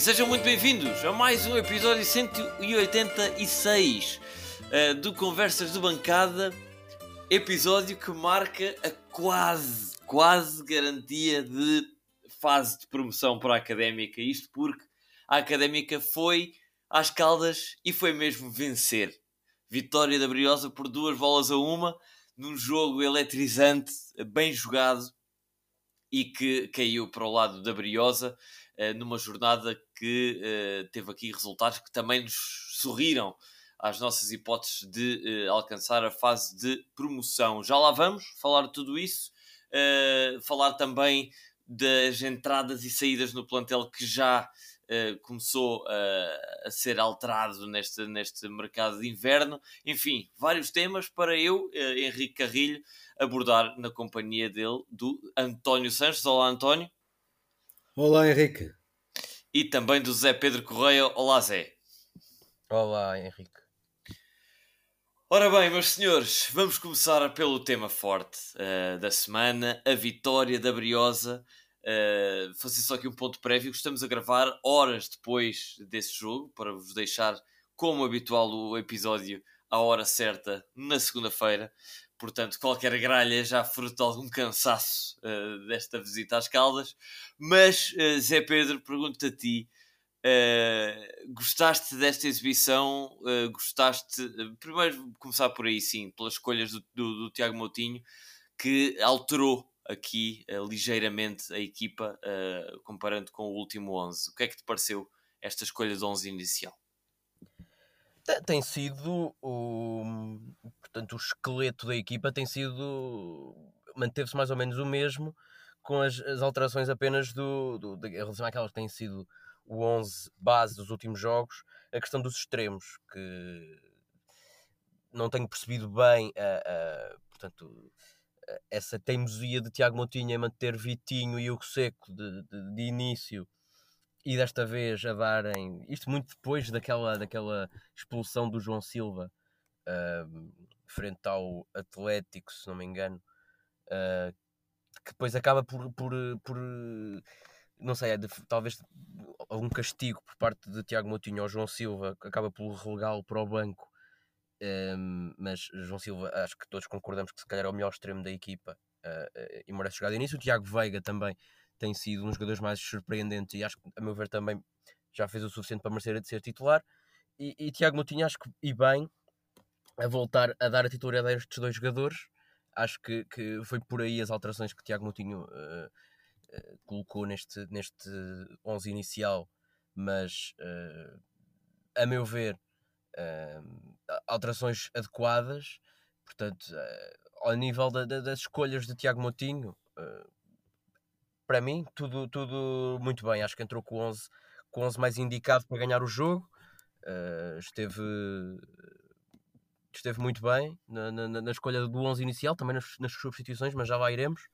E sejam muito bem-vindos a mais um episódio 186 uh, do Conversas de Bancada. Episódio que marca a quase, quase garantia de fase de promoção para a Académica. Isto porque a Académica foi às Caldas e foi mesmo vencer. Vitória da Briosa por duas bolas a uma, num jogo eletrizante, bem jogado e que caiu para o lado da Briosa numa jornada que uh, teve aqui resultados que também nos sorriram às nossas hipóteses de uh, alcançar a fase de promoção. Já lá vamos falar de tudo isso, falar também das entradas e saídas no plantel que já Uh, começou uh, a ser alterado neste, neste mercado de inverno. Enfim, vários temas para eu, uh, Henrique Carrilho, abordar na companhia dele, do António Sanches. Olá, António. Olá, Henrique. E também do Zé Pedro Correia. Olá, Zé. Olá, Henrique. Ora bem, meus senhores, vamos começar pelo tema forte da semana, a vitória da Briosa Uh, fazer só aqui um ponto prévio. Estamos a gravar horas depois desse jogo para vos deixar, como habitual, o episódio à hora certa na segunda-feira. Portanto, qualquer gralha já fruto de algum cansaço uh, desta visita às Caldas. Mas, uh, Zé Pedro, pergunto-te a ti: gostaste desta exibição? gostaste. primeiro, começar por aí, sim, pelas escolhas do, do, do Tiago Moutinho, que alterou aqui uh, ligeiramente a equipa uh, comparando com o último 11. O que é que te pareceu esta escolha de 11 inicial? Tem sido o, portanto, o esqueleto da equipa tem sido manteve-se mais ou menos o mesmo com as, as alterações apenas do, do, de, em relação àquelas que têm sido o 11 base dos últimos jogos, a questão dos extremos, que não tenho percebido bem a, a portanto, essa teimosia de Tiago Moutinho em manter Vitinho e Hugo Seco de, de, de, início e desta vez a darem isto muito depois daquela, daquela expulsão do João Silva uh, frente ao Atlético, se não me engano, uh, que depois acaba por, por, por não sei, é de, talvez algum castigo por parte de Tiago Moutinho ao João Silva, que acaba por relegá-lo para o banco mas João Silva, acho que todos concordamos que se calhar é o melhor extremo da equipa uh, e merece jogar de início. O Tiago Veiga também tem sido um dos jogadores mais surpreendentes e acho que, a meu ver, também já fez o suficiente para merecer de ser titular. E, e Tiago Moutinho, acho que, e bem, a voltar a dar a titularidade a estes dois jogadores. Acho que, que foi por aí as alterações que Tiago Moutinho uh, colocou neste, neste 11 inicial, mas a meu ver uh, alterações adequadas. Portanto, uh, ao nível da, da, das escolhas de Tiago Motinho, uh, para mim, tudo, tudo muito bem. Acho que entrou com 11, com 11 mais indicado para ganhar o jogo. Uh, esteve, esteve muito bem na, na, na, escolha do 11 inicial, também nas, nas substituições, mas já lá iremos.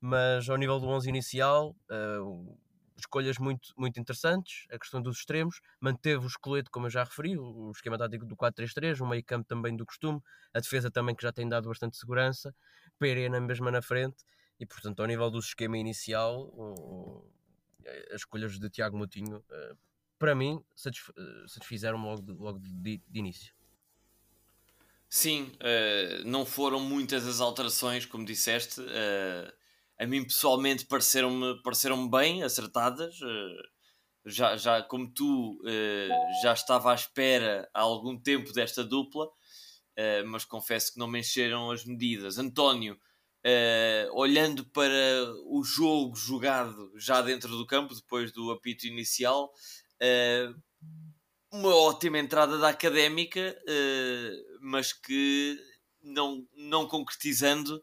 Mas ao nível do 11 inicial, uh, escolhas muito, muito interessantes, a questão dos extremos, manteve o esqueleto, como eu já referi, o esquema tático do 4-3-3, o meio campo também do costume, a defesa também que já tem dado bastante segurança, Perena mesmo na frente, e portanto ao nível do esquema inicial, o, as escolhas de Tiago Moutinho, eh, para mim, eh, satisfizeram logo, de, logo de, de início. Sim, uh, não foram muitas as alterações, como disseste. Uh, a mim pessoalmente pareceram-me pareceram bem acertadas. Eh, já, já como tu já estava à espera há algum tempo desta dupla, mas confesso que não me encheram as medidas. António, olhando para o jogo jogado já dentro do campo, depois do apito inicial, uma ótima entrada da académica, mas que não, não concretizando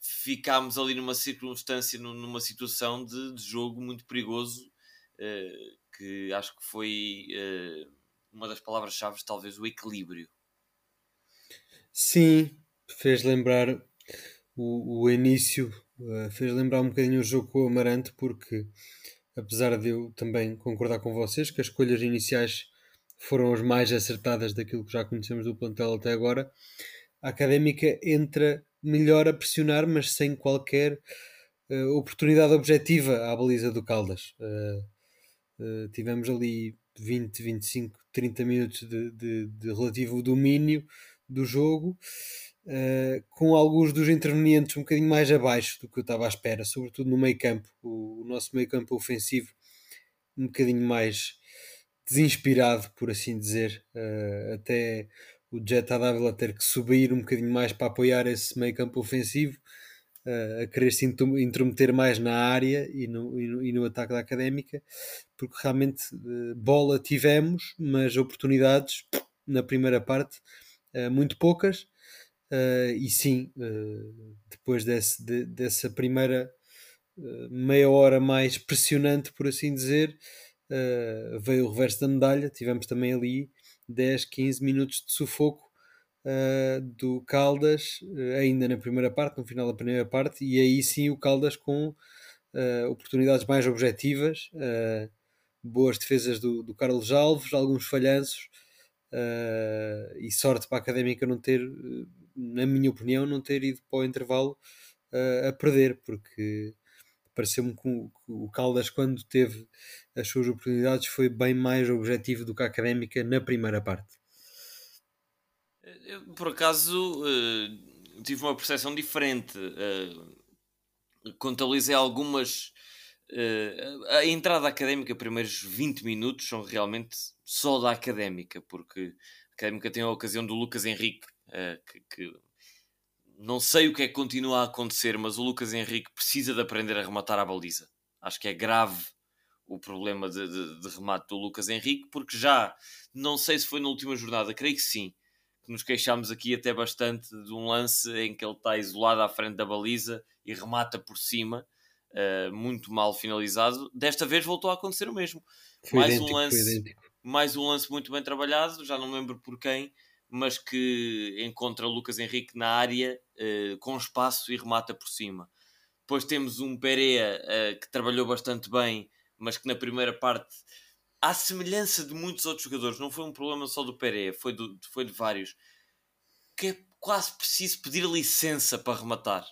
ficámos ali numa circunstância, numa situação de, de jogo muito perigoso, uh, que acho que foi uh, uma das palavras-chave, talvez o equilíbrio. Sim, fez lembrar o, o início, fez lembrar um bocadinho o jogo com o Amarante, porque apesar de eu também concordar com vocês que as escolhas iniciais foram as mais acertadas daquilo que já conhecemos do plantel até agora, a académica entra melhor a pressionar, mas sem qualquer uh, oportunidade objetiva à baliza do Caldas. Uh, Uh, tivemos ali 20, 25, 30 minutos de, de, de relativo domínio do jogo, com alguns dos intervenientes um bocadinho mais abaixo do que eu estava à espera, sobretudo no meio campo. O, o nosso meio campo ofensivo um bocadinho mais desinspirado, por assim dizer, uh, até o Jet Adávila ter que subir um bocadinho mais para apoiar esse meio campo ofensivo, uh, a querer se intrometer mais na área e no, e no, e no ataque da Académica, porque realmente uh, bola tivemos, mas oportunidades na primeira parte muito poucas, e sim, depois desse, de, dessa primeira meia hora mais pressionante, por assim dizer, uh, veio o reverso da medalha. Tivemos também ali 10, 15 minutos de sufoco uh, do Caldas, uh, ainda na primeira parte, no final da primeira parte, e aí sim o Caldas com oportunidades mais objetivas, boas defesas do, do Carlos Alves, alguns falhanços. e sorte para a académica não ter, na minha opinião, não ter ido para o intervalo a perder, porque pareceu-me que o Caldas, quando teve as suas oportunidades, foi bem mais objetivo do que a académica na primeira parte. Eu, por acaso, uh, tive uma percepção diferente. Uh, contabilizei algumas. Uh, a entrada académica, primeiros 20 minutos, são realmente só da académica, porque a académica tem a ocasião do Lucas Henrique, que, que não sei o que é que continua a acontecer, mas o Lucas Henrique precisa de aprender a rematar a baliza. Acho que é grave o problema de, de, de, remate do Lucas Henrique, porque já não sei se foi na última jornada, creio que sim, que nos queixámos aqui até bastante de um lance em que ele está isolado à frente da baliza e remata por cima, uh, muito mal finalizado. Desta vez voltou a acontecer o mesmo. Foi mais idêntico, um lance, mais um lance muito bem trabalhado, já não lembro por quem, mas que encontra Lucas Henrique na área uh, com espaço e remata por cima. Depois temos um Pereira uh, que trabalhou bastante bem, mas que na primeira parte, à semelhança de muitos outros jogadores, não foi um problema só do Pereira, foi, do, foi de vários, que é quase preciso pedir licença para rematar.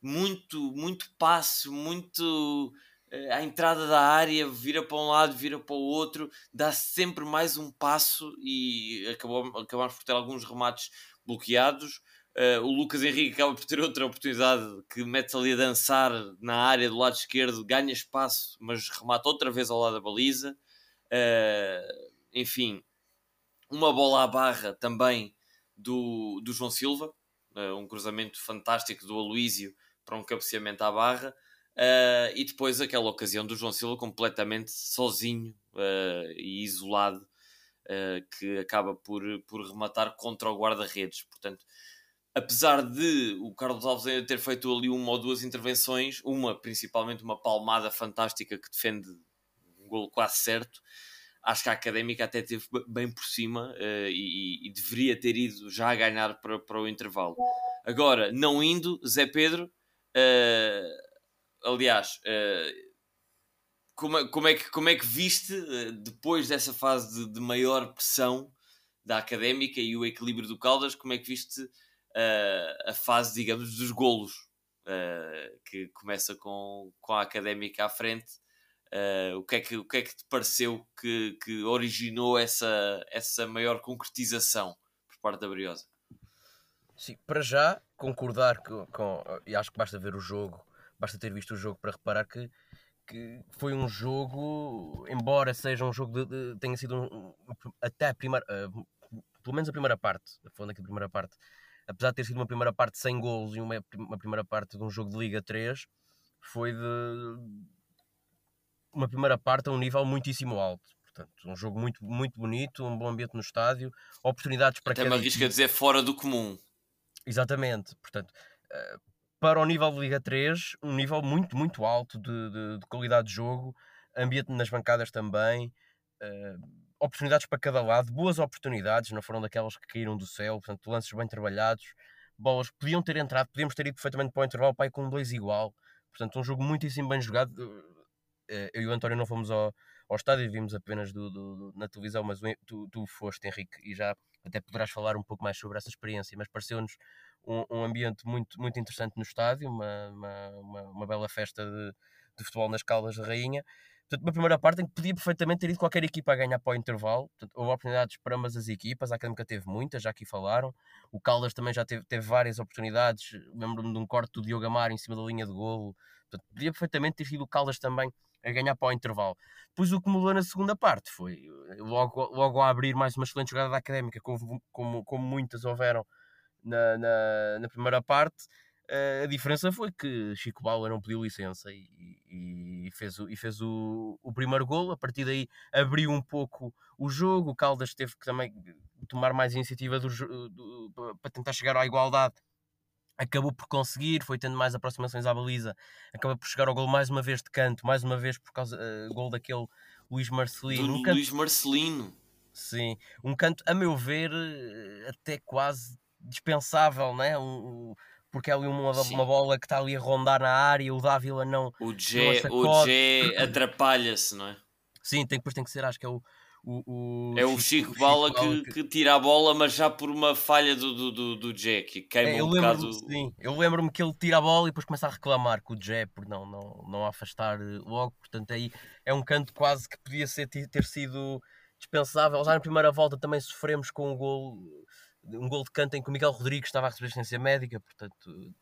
Muito, muito passo, muito eh, à entrada da área, vira para um lado, vira para o outro, dá sempre mais um passo e acabou, acabamos por ter alguns remates bloqueados. Uh, o Lucas Henrique acaba por ter outra oportunidade que mete ali a dançar na área do lado esquerdo, ganha espaço, mas remata outra vez ao lado da baliza. Uh, enfim, uma bola à barra também do, do João Silva, uh, um cruzamento fantástico do Aloísio para um cabeceamento à barra. E depois aquela ocasião do João Silva completamente sozinho e isolado, que acaba por, por rematar contra o guarda-redes. Portanto, apesar de o Carlos Alves ainda ter feito ali uma ou duas intervenções, uma principalmente uma palmada fantástica que defende um golo quase certo, acho que a Académica até teve bem por cima e, e, deveria ter ido já a ganhar para, para o intervalo. Agora, não indo, Zé Pedro. Uh, aliás, uh, como, é, como, é que, como é que viste, uh, depois dessa fase de, de, maior pressão da académica e o equilíbrio do Caldas, como é que viste uh, a fase, digamos, dos golos, que começa com, com a académica à frente? o, que é que, o que é que te pareceu que, que originou essa, essa maior concretização por parte da Briosa? Sim, para já concordar com, com, e acho que basta ver o jogo basta ter visto o jogo para reparar que, que foi um jogo, embora seja um jogo de, de tenha sido um, até a primeira, uh, pelo menos a primeira parte, falando aqui da primeira parte, apesar de ter sido uma primeira parte sem golos e uma, uma primeira parte de um jogo de Liga 3, foi de uma primeira parte a um nível muitíssimo alto. Portanto, um jogo muito, muito bonito, um bom ambiente no estádio, oportunidades para Até me arrisco a dizer fora do comum. Exatamente, portanto, uh, para o nível de Liga 3, um nível muito, muito alto de, de, de qualidade de jogo, ambiente nas bancadas também, uh, oportunidades para cada lado, boas oportunidades, não foram daquelas que caíram do céu, portanto, lances bem trabalhados, bolas podiam ter entrado, podíamos ter ido perfeitamente para o intervalo, pai, com 2 igual, portanto, um jogo muitíssimo bem jogado. Uh, eu e o António não fomos ao, ao estádio vimos apenas do, do, na televisão, mas tu, tu foste, Henrique, e já até poderás falar um pouco mais sobre essa experiência, mas pareceu-nos um, um, ambiente muito, muito interessante no estádio, uma, uma, uma, uma bela festa de, de, futebol nas Caldas da Rainha. Portanto, uma primeira parte em que podia perfeitamente ter ido qualquer equipa a ganhar para o intervalo. Portanto, houve oportunidades para ambas as equipas. A Académica teve muitas, já aqui falaram. O Caldas também já teve, teve várias oportunidades. Lembro-me de um corte do Diogo Amaro em cima da linha de golo. Portanto, podia perfeitamente ter sido o Caldas também a ganhar para o intervalo. Depois o que mudou na segunda parte foi logo, logo a abrir mais uma excelente jogada da Académica, como, como, como muitas houveram na, na, na primeira parte a diferença foi que Chico Bauer não pediu licença e, e fez, o, e fez o, o primeiro gol. A partir daí abriu um pouco o jogo. O Caldas teve que também tomar mais iniciativa do, do, para tentar chegar à igualdade. Acabou por conseguir, foi tendo mais aproximações à baliza, acaba por chegar ao gol mais uma vez de canto, mais uma vez por causa do uh, gol daquele Luís Marcelino. Do um canto, Luís Marcelino. Sim, um canto, a meu ver, eh, até quase dispensável, né? Um, porque é ali uma, uma bola que está ali a rondar na área, o Dávila não. O G, o G atrapalha-se, não é? Sim, tem, depois tem que ser, acho que é o. O, o é o Chico, Chico Bala, que, que... que, tira a bola, mas já por uma falha do, do, do, do Jé, que queima é, um bocado. Sim, eu lembro-me que ele tira a bola e depois começa a reclamar com o Jé por não, não, não afastar eh, logo. Portanto, aí é um canto quase que podia ser, ter sido dispensável. Já na primeira volta também sofremos com um gol um gol de canto em que o Miguel Rodrigues estava a receber assistência médica, portanto,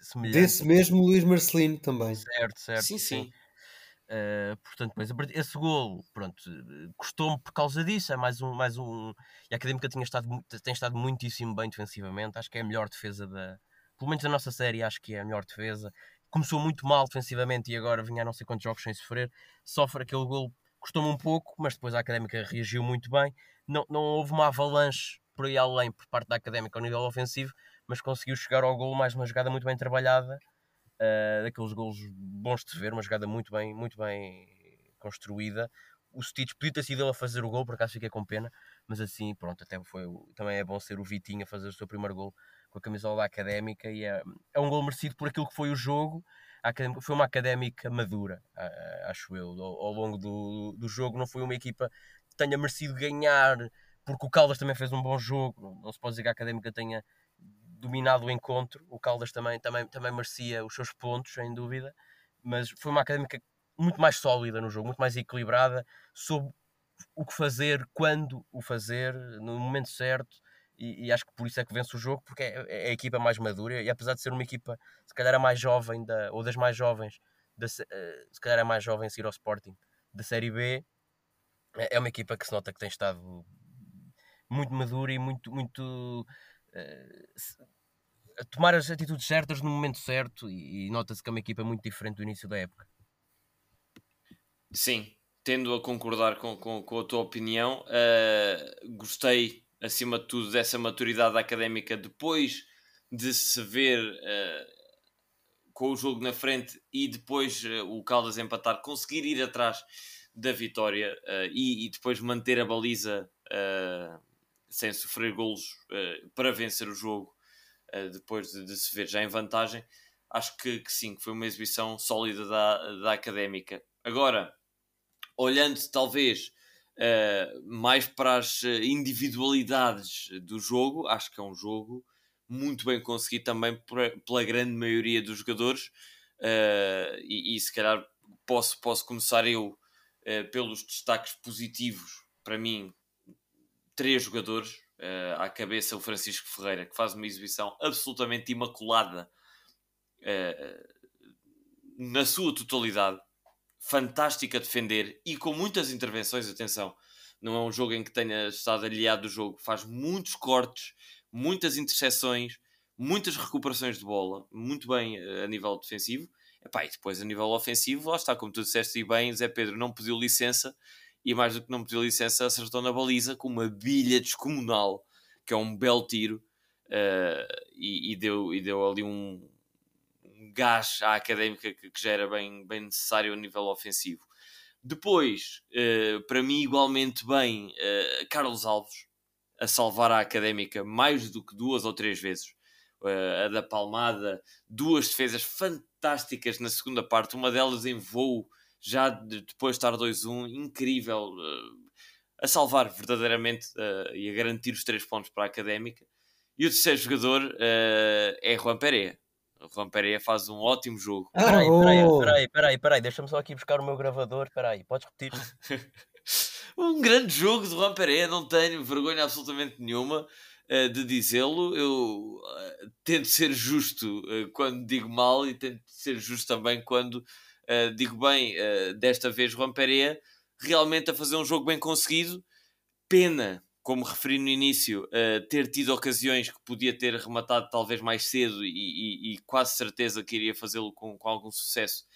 semelhante. Desse mesmo Luís Marcelino também. Certo, certo. Sim, sim. sim. Uh, portanto, pois, esse gol, pronto, custou-me por causa disso. É mais um, mais um. E a Académica tinha estado, tem estado muitíssimo bem defensivamente. Acho que é a melhor defesa da. Pelo menos da nossa série, acho que é a melhor defesa. Começou muito mal defensivamente e agora vinha a não sei quantos jogos sem sofrer. Sofre aquele gol, custou-me um pouco, mas depois a Académica reagiu muito bem. Não, não houve uma avalanche por aí além por parte da académica ao nível ofensivo, mas conseguiu chegar ao gol mais uma jogada muito bem trabalhada, uh, daqueles golos bons de ver, uma jogada muito bem, muito bem construída. O Stitch podia ter sido ele a fazer o gol, por acaso fiquei com pena, mas assim, pronto, até foi, também é bom ser o Vitinho a fazer o seu primeiro gol com a camisola da Académica e é, é um gol merecido por aquilo que foi o jogo. foi uma académica madura, acho eu, ao, longo do, do jogo. Não foi uma equipa que tenha merecido ganhar porque o Caldas também fez um bom jogo, não, se pode dizer que a Académica tenha dominado o encontro, o Caldas também, também, também merecia os seus pontos, sem dúvida, mas foi uma Académica muito mais sólida no jogo, muito mais equilibrada, soube o que fazer, quando o fazer, no momento certo, e, e, acho que por isso é que vence o jogo, porque é, é, a equipa mais madura, e apesar de ser uma equipa, se calhar a mais jovem, da, ou das mais jovens, da, eh, se calhar a mais jovem a seguir ao Sporting, da Série B, é, é uma equipa que se nota que tem estado muito madura e muito, muito uh, a tomar as atitudes certas no momento certo e, e nota-se que é uma equipa muito diferente do início da época. Sim, tendo a concordar com, com, com a tua opinião, uh, gostei acima de tudo dessa maturidade académica depois de se ver uh, com o jogo na frente e depois uh, o Caldas empatar, conseguir ir atrás da vitória e, e, depois manter a baliza sem sofrer golos uh, para vencer o jogo uh, depois de, de, se ver já em vantagem. Acho que, que sim, que foi uma exibição sólida da, da académica. Agora, olhando talvez uh, mais para as individualidades do jogo, acho que é um jogo muito bem conseguido também pela grande maioria dos jogadores. E, e, se calhar posso, posso começar eu pelos destaques positivos para mim três jogadores uh, à cabeça o Francisco Ferreira, que faz uma exibição absolutamente imaculada uh, na sua totalidade, fantástica a defender e com muitas intervenções. Atenção, não é um jogo em que tenha estado aliado do jogo, faz muitos cortes, muitas interseções, muitas recuperações de bola, muito bem uh, a nível defensivo. Epá, e depois a nível ofensivo, lá está, como tu disseste e bem, Zé Pedro não pediu licença e mais do que não pediu licença, acertou na baliza com uma bilha descomunal, que é um belo tiro, uh, e, e, deu, e deu ali um, um gás à académica que, que, já era bem, bem necessário a nível ofensivo. Depois, uh, para mim, igualmente bem, uh, Carlos Alves a salvar a académica mais do que duas ou três vezes. a da Palmada, duas defesas fantásticas na segunda parte, uma delas em voo já de, depois de estar 2-1, incrível, uh, a salvar verdadeiramente uh, e a garantir os três pontos para a Académica. E o terceiro jogador uh, é Juan Pereira. O Juan Pereira faz um ótimo jogo. Ah, Peraí, oh! peraí, peraí, peraí, peraí, deixa-me só aqui buscar o meu gravador. Peraí, podes repetir? Um grande jogo de Juan Pereira, não tenho vergonha absolutamente nenhuma de dizê-lo. Eu tento ser justo quando digo mal e tento ser justo também quando eh, digo bem. Eh, desta vez, Juan Pereira realmente a fazer um jogo bem conseguido. Pena, como referi no início, eh, ter tido ocasiões que podia ter rematado talvez mais cedo e, e- e quase certeza que iria fazê-lo com, com algum sucesso.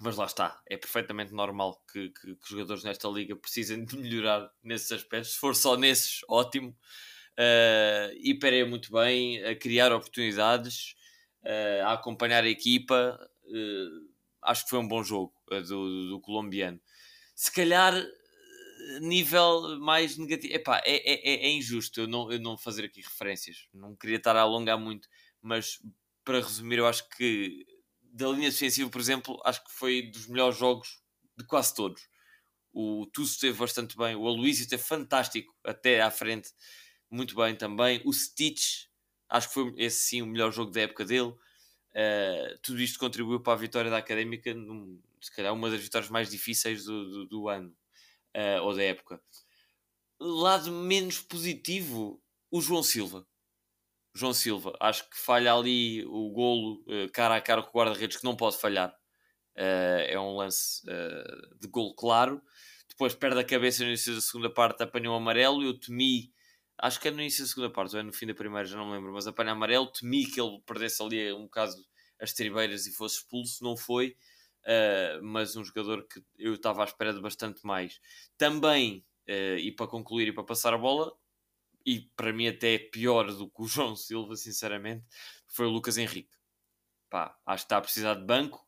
Mas lá está, é perfeitamente normal que, que- que jogadores nesta liga precisem de melhorar nesses aspectos. Se for só nesses, ótimo. Uh, e Pereira muito bem a criar oportunidades, uh, a acompanhar a equipa. Uh, acho que foi um bom jogo uh, do, do colombiano. Se calhar, uh, nível mais negativo. Epá, é, é, é- é injusto eu não, eu não fazer aqui referências. Não queria estar a alongar muito, mas para resumir, eu acho que da linha defensiva, por exemplo, acho que foi dos melhores jogos de quase todos. O Tuso esteve bastante bem, o Aloysio esteve fantástico até à frente, muito bem também. O Stitch, acho que foi esse sim o melhor jogo da época dele. Uh, tudo isto contribuiu para a vitória da Académica, num, se calhar uma das vitórias mais difíceis do, do, do ano uh, ou da época. Lado menos positivo, o João Silva. João Silva, acho que falha ali o golo uh, cara a cara com o guarda-redes que não pode falhar. É um lance de golo claro. Depois perde a cabeça no início da segunda parte, apanha um amarelo. Eu temi, acho que é no início da segunda parte, ou é no fim da primeira, já não me lembro, mas apanha amarelo. Temi que ele perdesse ali um bocado as tribeiras e fosse expulso. Não foi, uh, mas um jogador que eu estava à espera de bastante mais. Também, e para concluir e para passar a bola, e para mim até é pior do que o João Silva, sinceramente, foi o Lucas Henrique. Pá, acho que está a precisar de banco.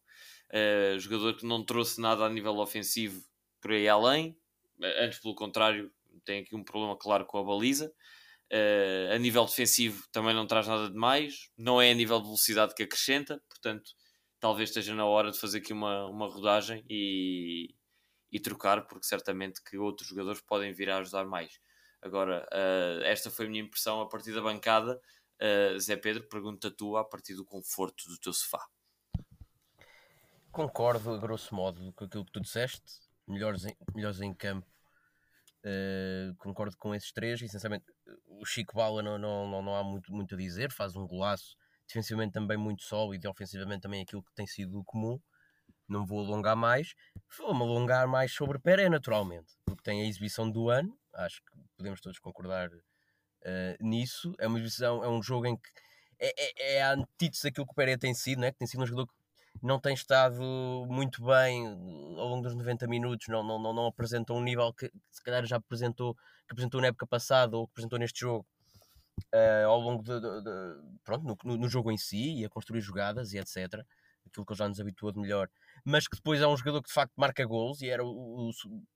Uh, jogador que não trouxe nada a nível ofensivo por aí além. Antes, pelo contrário, tem aqui um problema claro com a baliza. Uh, a nível defensivo também não traz nada de mais. Não é a nível de velocidade que acrescenta. Portanto, talvez esteja na hora de fazer aqui uma, uma rodagem e, e trocar, porque certamente que outros jogadores podem vir a ajudar mais. Agora, uh, esta foi a minha impressão a partir da bancada. Uh, Zé Pedro, pergunta tu a partir do conforto do teu sofá. Concordo, a grosso modo, com aquilo que tu disseste. Melhores em, melhores em campo. Uh, concordo com esses três. Essencialmente, o Chico Bala não, não, não, não há muito, muito a dizer. Faz um golaço. Defensivamente também muito sólido e ofensivamente também aquilo que tem sido comum. Não vou alongar mais. Vou-me alongar mais sobre Pérez, naturalmente. Porque tem a exibição do ano. Acho que podemos todos concordar uh, nisso. É uma exibição, é um jogo em que é, é, é a antítese daquilo que o Pérez tem sido, né? que tem sido um jogador que não tem estado muito bem ao longo dos 90 minutos, não, não, não, não apresentou um nível que, se calhar já apresentou, que apresentou na época passada ou que apresentou neste jogo uh, ao longo de, de, de pronto, no, no, jogo em si e a construir jogadas e etc. Aquilo que ele já nos habituou de melhor, mas que depois é um jogador que de facto marca gols e era o, o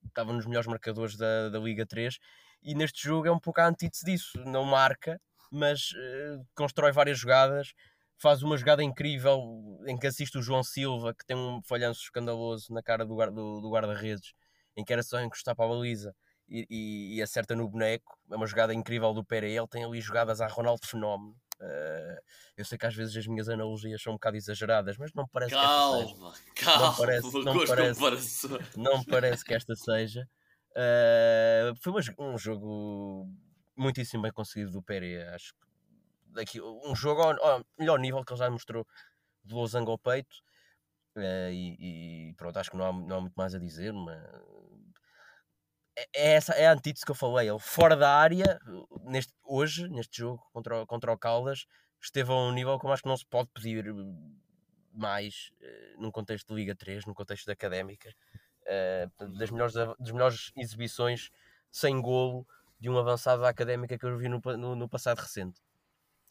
estava nos melhores marcadores da, da Liga 3 e neste jogo é um pouco a antítese disso, não marca, mas uh, constrói várias jogadas faz uma jogada incrível em que assiste o João Silva, que tem um falhanço escandaloso na cara do, do, do guarda-redes, em que era só encostar para a baliza e, e, e, acerta no boneco. É uma jogada incrível do Pere. Ele tem ali jogadas a Ronaldo Fenómeno. Uh, eu sei que às vezes as minhas analogias são um bocado exageradas, mas não parece calma, que calma, não parece, não parece, não parece que esta seja. Uh, foi um jogo muitíssimo bem conseguido do Pere. Acho que daqui, um jogo ao, ao, melhor nível que ele já mostrou de losango ao peito. Uh, e, e, pronto, acho que não há, não há muito mais a dizer. Mas é, é, essa é a antítese que eu falei. Ele fora da área, neste, hoje, neste jogo contra, o, contra o Caldas, esteve a um nível que eu acho que não se pode pedir mais uh, num contexto de Liga 3, num contexto de académica. Uh, das, melhores, das melhores exibições sem golo de um avançado da académica que eu vi no, no, no passado recente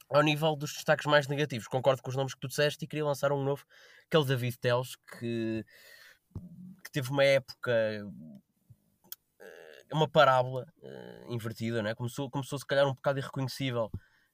ao nível dos destaques mais negativos, concordo com os nomes que tu disseste e queria lançar um novo, que é o David Teles, que, que teve uma época, uma parábola uh, invertida, né? começou, começou se calhar um bocado irreconhecível,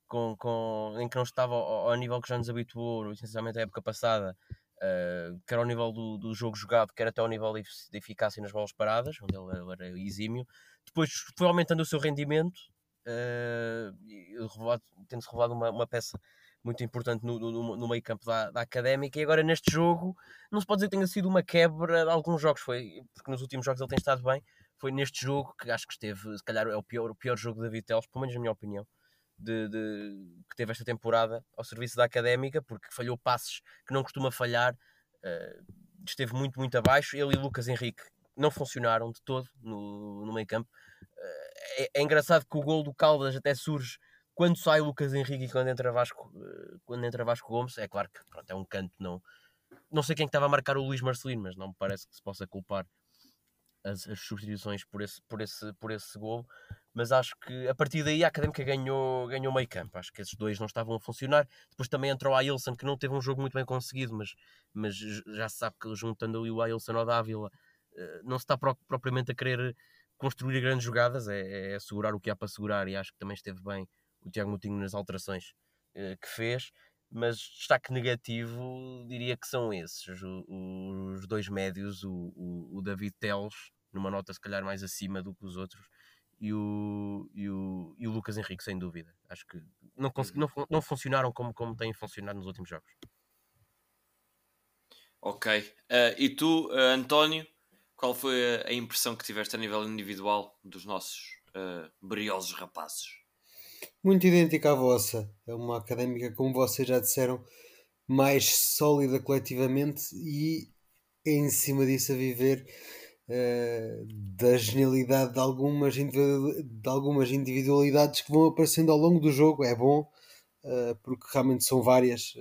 com, com, em que não estava ao, ao nível que já nos habituou, essencialmente a época passada, uh, que era ao nível do, do jogo jogado, que era até ao nível de eficácia nas bolas paradas, onde ele, ele era exímio. Depois foi aumentando o seu rendimento, revelado, tendo-se revelado uma, uma peça muito importante no, no, no meio campo da, da Académica, e agora neste jogo não se pode dizer que tenha sido uma quebra de alguns jogos, foi, porque nos últimos jogos ele tem estado bem, foi neste jogo que acho que esteve, se calhar é o pior, o pior jogo da Vitelos, pelo menos na minha opinião, de, de, que teve esta temporada ao serviço da Académica, porque falhou passes que não costuma falhar, uh, esteve muito, muito abaixo, ele e Lucas Henrique não funcionaram de todo no, no meio campo, é, é engraçado que o gol do Caldas até surge quando sai Lucas Henrique e quando entra Vasco, eh, quando entra Vasco Gomes, é claro que pronto, é um canto, não, não sei quem é estava a marcar o Luís Marcelino, mas não me parece que se possa culpar as, as, substituições por esse, por, esse, por esse gol, mas acho que a partir daí a Académica ganhou, ganhou meio campo, acho que esses dois não estavam a funcionar, depois também entrou o Ailson, que não teve um jogo muito bem conseguido, mas, mas já se sabe que juntando ali o Ailson ao Dávila, eh, não se está propriamente a querer construir grandes jogadas, é, é assegurar o que há para segurar e acho que também esteve bem o Tiago Moutinho nas alterações uh, que fez, mas destaque negativo diria que são esses, os, os dois médios, o, o, o, David Teles, numa nota se calhar mais acima do que os outros, e o, e o, e o Lucas Henrique, sem dúvida. Acho que não, não, não funcionaram como, como têm funcionado nos últimos jogos. Ok. Uh, e tu, uh, António, qual foi a, impressão que tiveste a nível individual dos nossos uh, briosos rapazes? Muito idêntica à vossa. É uma académica, como vocês já disseram, mais sólida coletivamente e em cima disso a viver uh, da genialidade de algumas, de algumas individualidades que vão aparecendo ao longo do jogo. É bom, uh, porque realmente são várias.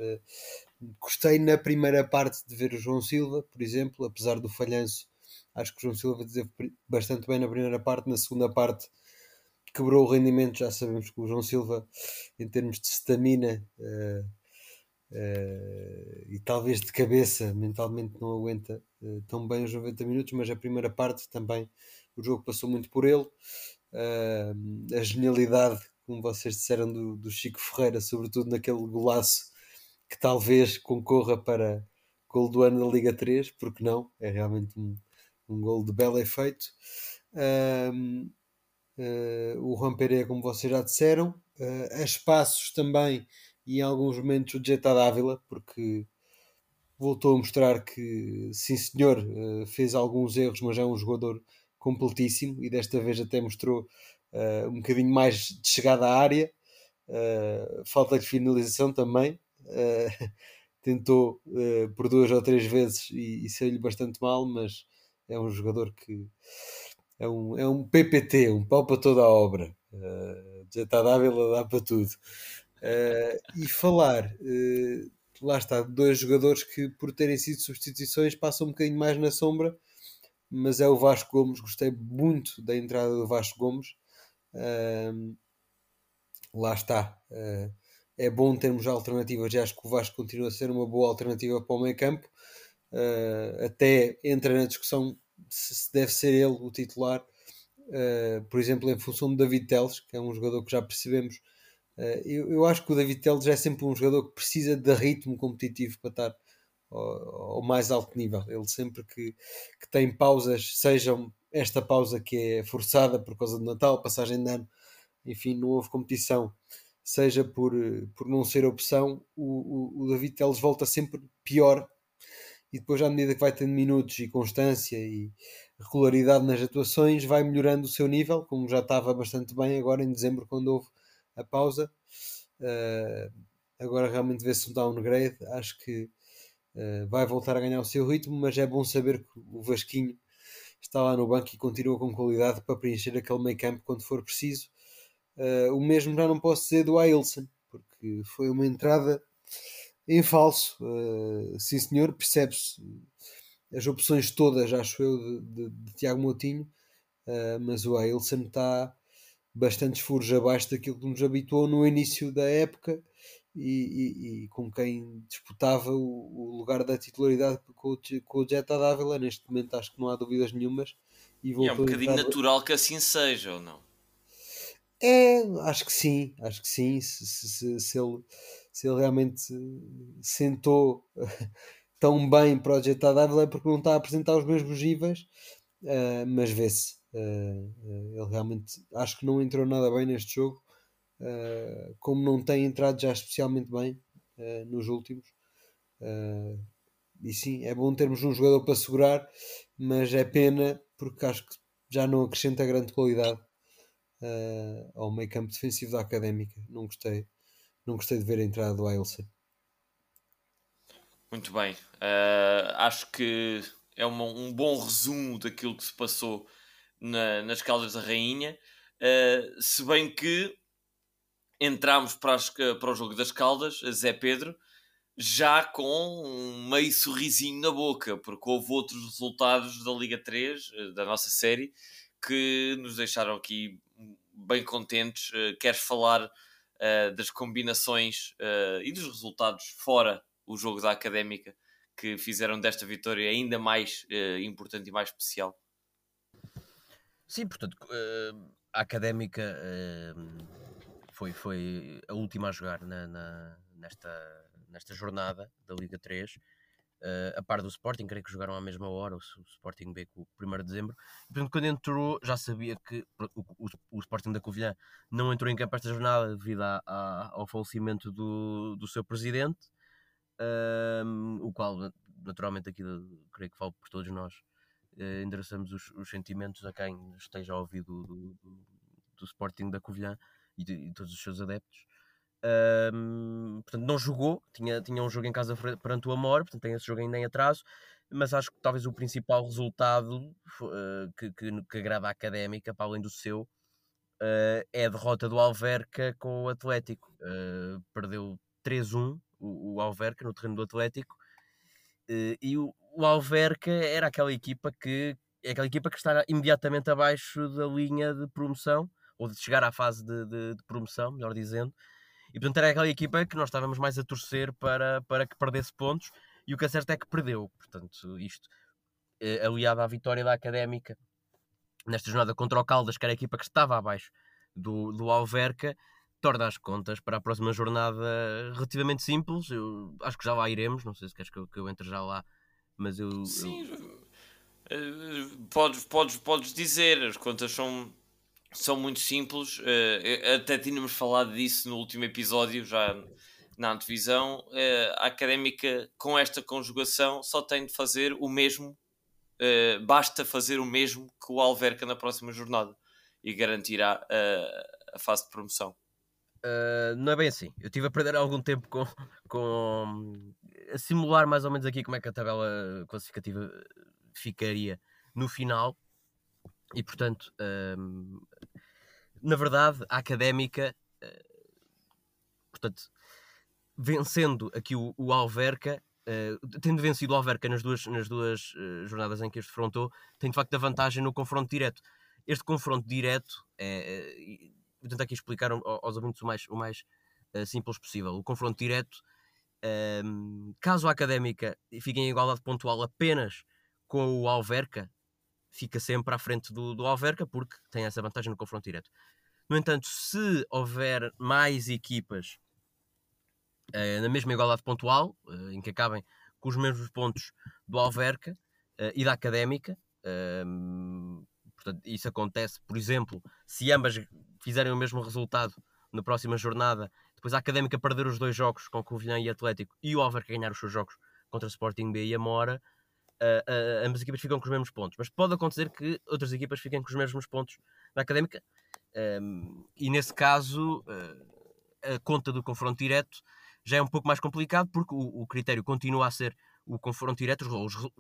Gostei na primeira parte de ver o João Silva, por exemplo, apesar do falhanço. Acho que o João Silva teve bastante bem na primeira parte, na segunda parte quebrou o rendimento. Já sabemos que o João Silva, em termos de stamina uh, uh, e talvez de cabeça, mentalmente não aguenta uh, tão bem os 90 minutos, mas a primeira parte também o jogo passou muito por ele. a genialidade, como vocês disseram, do, do Chico Ferreira, sobretudo naquele golaço que talvez concorra para gol do ano da Liga 3, porque não? É realmente um, um gol de belo efeito. Um, Uh, o Juan Pereira, como vocês já disseram, uh, a espaços também e em alguns momentos o Jetta Dávila, porque voltou a mostrar que, sim senhor, uh, fez alguns erros, mas é um jogador completíssimo e desta vez até mostrou um bocadinho mais de chegada à área, falta de finalização também. tentou por duas ou três vezes e, e saiu-lhe bastante mal, mas é um jogador que é um, é um PPT, um pau para toda a obra. Uh, já está Dávila, dá para tudo. Uh, e falar, uh, lá está, dois jogadores que por terem sido substituições passam um bocadinho mais na sombra, mas é o Vasco Gomes. Gostei muito da entrada do Vasco Gomes. Uh, lá está. é bom termos alternativas. Já acho que o Vasco continua a ser uma boa alternativa para o meio campo. Até entra na discussão se deve ser ele o titular, uh, por exemplo, em função do David Teles, que é um jogador que já percebemos. Uh, eu, eu, acho que o David Teles é sempre um jogador que precisa de ritmo competitivo para estar ao, ao mais alto nível. Ele sempre que, que tem pausas, sejam esta pausa que é forçada por causa do Natal, passagem de ano, enfim, não houve competição, seja por, por não ser opção, o, o, o David Teles volta sempre pior e depois, à medida que vai tendo minutos e constância e regularidade nas atuações, vai melhorando o seu nível, como já estava bastante bem agora em dezembro, quando houve a pausa. Uh, agora realmente vê-se um downgrade. Acho que uh, vai voltar a ganhar o seu ritmo, mas é bom saber que o Vasquinho está lá no banco e continua com qualidade para preencher aquele meio campo quando for preciso. Uh, o mesmo já não posso dizer do Ailson, porque foi uma entrada em falso. Uh, sim, senhor, percebe-se as opções todas, acho eu, de, de, de Tiago Moutinho, uh, mas o Ailson está bastante furos abaixo daquilo que nos habituou no início da época e, e, e com quem disputava o, o, lugar da titularidade com o, com o Jetta Dávila. Neste momento acho que não há dúvidas nenhumas. E, e é um bocadinho natural que assim seja, ou não? É, acho que sim, acho que sim. Se, se, se ele se ele realmente sentou tão bem Jetta Dávila é porque não está a apresentar os mesmos níveis, uh, mas vê-se. Uh, ele realmente acho que não entrou nada bem neste jogo, como não tem entrado já especialmente bem. uh, nos últimos. Uh, e sim, é bom termos um jogador para segurar, mas é pena porque acho que já não acrescenta grande qualidade uh, ao meio campo defensivo da Académica. Não gostei, não gostei de ver a entrada do Ailson. Muito bem, uh, acho que é uma, um bom resumo daquilo que se passou na, nas Caldas da Rainha. Uh, se bem que entramos para, as, para o jogo das Caldas, Zé Pedro, já com um meio sorrisinho na boca, porque houve outros resultados da Liga 3, eh, da nossa série, que nos deixaram aqui bem contentes. Uh, queres falar uh, das combinações uh, e dos resultados fora o jogo da Académica que fizeram desta vitória ainda mais importante e mais especial? Sim, portanto, a Académica foi, foi a última a jogar na, na nesta nesta jornada da Liga 3, uh, eh, a par do Sporting, creio que jogaram à mesma hora, o, Sporting B com o 1 de dezembro. E, portanto, quando entrou, já sabia que o, o, o, Sporting da Covilhã não entrou em campo esta jornada devido a, a, ao falecimento do, do seu presidente, uh, o qual, naturalmente, aqui creio que falo por todos nós. Uh, endereçamos os, os, sentimentos a quem esteja a ouvir do, do, do, do Sporting da Covilhã e de, e todos os seus adeptos. Um, portanto, não jogou, tinha, tinha um jogo em casa perante o Amor, portanto, tem esse jogo ainda em atraso. Mas acho que talvez o principal resultado uh, que, que, que, agrada a académica, para além do seu, uh, é a derrota do Alverca com o Atlético. Uh, perdeu 3-1 o, o, Alverca no terreno do Atlético. e o, o Alverca era aquela equipa que é aquela equipa que está imediatamente abaixo da linha de promoção, ou de chegar à fase de, de, de promoção, melhor dizendo e portanto era aquela equipa que nós estávamos mais a torcer para, para que perdesse pontos e o que é certo é que perdeu. Portanto, isto eh, aliado à vitória da Académica nesta jornada contra o Caldas, que era a equipa que estava abaixo do, do Alverca, torna as contas para a próxima jornada relativamente simples. Eu acho que já lá iremos, não sei se queres que eu, que eu entre já lá, mas eu. Sim, eu... Eh, podes, podes, podes dizer, as contas são são muito simples. Uh, até tínhamos falado disso no último episódio, já na antevisão. Uh, a académica, com esta conjugação, só tem de fazer o mesmo, uh, basta fazer o mesmo que o Alverca na próxima jornada e garantirá a fase de promoção. não é bem assim. Eu estive a perder algum tempo com, com a simular mais ou menos aqui como é que a tabela classificativa ficaria no final e portanto, hum, na verdade, a académica, uh, portanto, vencendo aqui o, o Alverca, uh, tendo vencido o Alverca nas duas, nas duas uh, jornadas em que este defrontou, tem de facto a vantagem no confronto direto. Este confronto direto, é, vou tentar aqui explicar aos ouvintes o mais, o mais simples possível. O confronto direto, um, caso a académica fique em igualdade pontual apenas com o Alverca, fica sempre à frente do, do Alverca porque tem essa vantagem no confronto direto. No entanto, se houver mais equipas uh, na mesma igualdade pontual, uh, em que acabem com os mesmos pontos do Alverca uh, e da Académica, ehm, portanto, isso acontece, por exemplo, se ambas fizerem o mesmo resultado na próxima jornada, depois a Académica perder os dois jogos com Covilhã e Atlético e o Alverca ganhar os seus jogos contra Sporting B e Amora, uh, uh, ambas as equipas ficam com os mesmos pontos. Mas pode acontecer que outras equipas fiquem com os mesmos pontos na académica. Um, e nesse caso, uh, a conta do confronto direto já é um pouco mais complicado porque o, o critério continua a ser o confronto direto, os, os,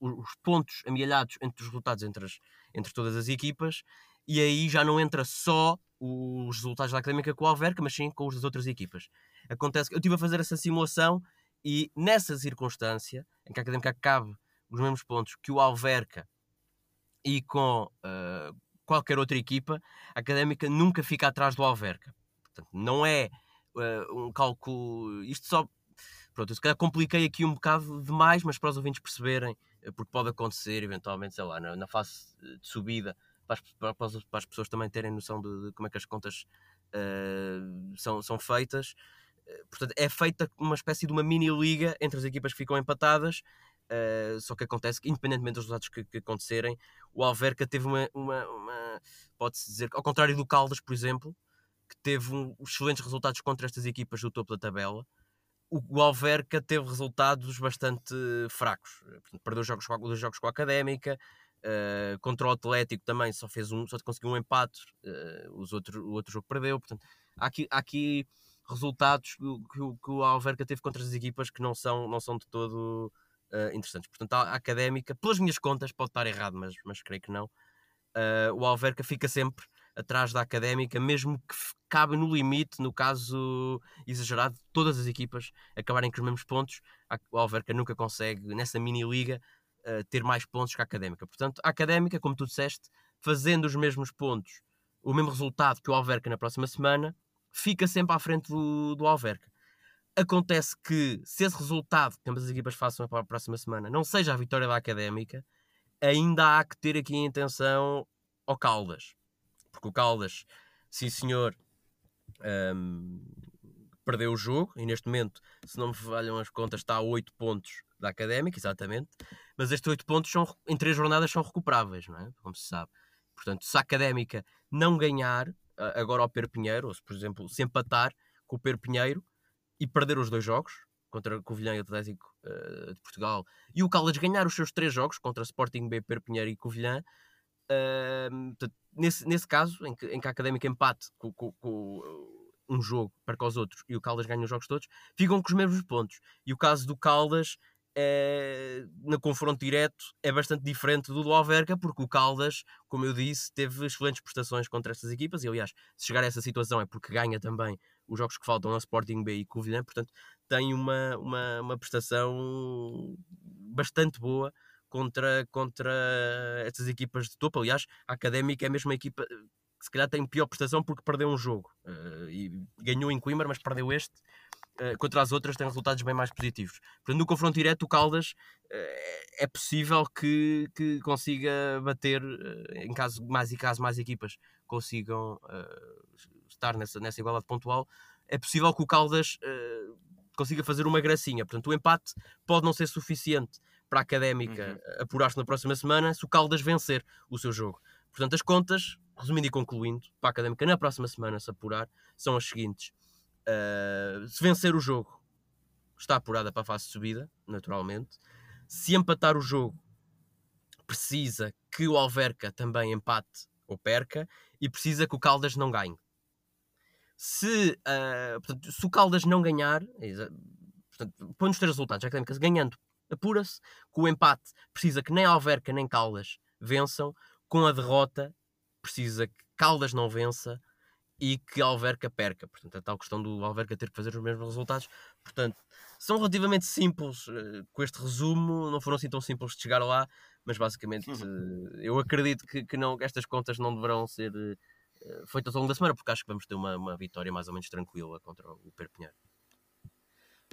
os, pontos amealhados entre os resultados entre, as, entre todas as equipas, e aí já não entra só os resultados da académica com o Alverca, mas sim com os das outras equipas. Acontece que eu estive a fazer essa simulação e nessa circunstância em que a académica acabe os mesmos pontos que o Alverca e com uh, qualquer outra equipa, a Académica nunca fica atrás do Alverca. Portanto, não é uh, um cálculo. Isto só. Pronto, eu se calhar compliquei aqui um bocado demais, mas para os ouvintes perceberem, eh, porque pode acontecer eventualmente, sei lá, na, na fase de subida, para as, para, as, pessoas também terem noção de, de como é que as contas uh, são, são feitas. Portanto, é feita uma espécie de uma mini-liga entre as equipas que ficam empatadas Uh, só que acontece que, independentemente dos resultados que, que acontecerem, o Alverca teve uma, uma, uma pode-se dizer, ao contrário do Caldas, por exemplo, que teve um, excelentes resultados contra estas equipas do topo da tabela, o Alverca teve resultados bastante fracos. Portanto, perdeu jogos com, dois jogos com a Académica, uh, contra o Atlético também só fez um, só conseguiu um empate, uh, os outro, o outro jogo perdeu. Portanto, há aqui, há aqui resultados que, que, o Alverca teve contra as equipas que não são, não são de todo uh, interessantes. Portanto, a Académica, pelas minhas contas, pode estar errado, mas, mas creio que não. o Alverca fica sempre atrás da académica, mesmo que cabe no limite, no caso exagerado, todas as equipas acabarem com os mesmos pontos. O Alverca nunca consegue, nessa mini-liga, uh, ter mais pontos que a académica. Portanto, a académica, como tu disseste, fazendo os mesmos pontos, o mesmo resultado que o Alverca na próxima semana, fica sempre à frente do, do Alverca. Acontece que, se esse resultado que ambas as equipas façam para a próxima semana não seja a vitória da académica, ainda há que ter aqui em atenção ao Caldas porque o Caldas, sim senhor, um, perdeu o jogo e neste momento, se não me falham as contas, está a 8 pontos da Académica, exatamente. Mas estes 8 pontos são, em 3 jornadas são recuperáveis, não é? Como se sabe. Portanto, se a Académica não ganhar agora ao Pedro Pinheiro, ou se, por exemplo, se empatar com o Pedro Pinheiro e perder os dois jogos, contra Covilhã e Atlético uh, de Portugal, e o Caldas ganhar os seus três jogos contra Sporting B, Pedro Pinheiro e Covilhã, uh, nesse, nesse caso, em que, em que a Académica empate com, com, com um jogo para com os outros e o Caldas ganha os jogos todos, ficam com os mesmos pontos. E o caso do Caldas é, no confronto direto é bastante diferente do do Alverca, porque o Caldas, como eu disse, teve excelentes prestações contra estas equipas, e aliás, se chegar a essa situação é porque ganha também os jogos que faltam na Sporting B e Covilhã, portanto tem uma, uma, uma prestação bastante boa contra, contra estas equipas de topo. Aliás, a Académica é a equipa que se calhar tem pior prestação porque perdeu um jogo uh, e ganhou em Coimbra, mas perdeu este. Uh, contra as outras tem resultados bem mais positivos. Portanto, no confronto direto, o Caldas uh, é possível que, que consiga bater, em caso mais e caso mais equipas consigam estar nessa, nessa igualdade pontual, é possível que o Caldas consiga fazer uma gracinha. Portanto, o empate pode não ser suficiente para a Académica uhum. apurar-se na próxima semana se o Caldas vencer o seu jogo. Portanto, as contas, resumindo e concluindo, para a Académica na próxima semana se apurar, são as seguintes. Uh, se vencer o jogo, está apurada para a fase de subida, naturalmente. Se empatar o jogo, precisa que o Alverca também empate ou perca e precisa que o Caldas não ganhe. Se, uh, portanto, se o Caldas não ganhar, portanto, põe os três resultados, a Académica ganhando apura-se. Com o empate, precisa que nem Alverca nem Caldas vençam. Com a derrota, precisa que Caldas não vença e que Alverca perca. Portanto, a tal questão do Alverca ter que fazer os mesmos resultados. Portanto, são relativamente simples uh, com este resumo, não foram assim tão simples de chegar lá, mas basicamente uh, eu acredito que, que, não, que estas contas não deverão ser uh, feitas ao longo da semana, porque acho que vamos ter uma, uma vitória mais ou menos tranquila contra o Perpinheiro.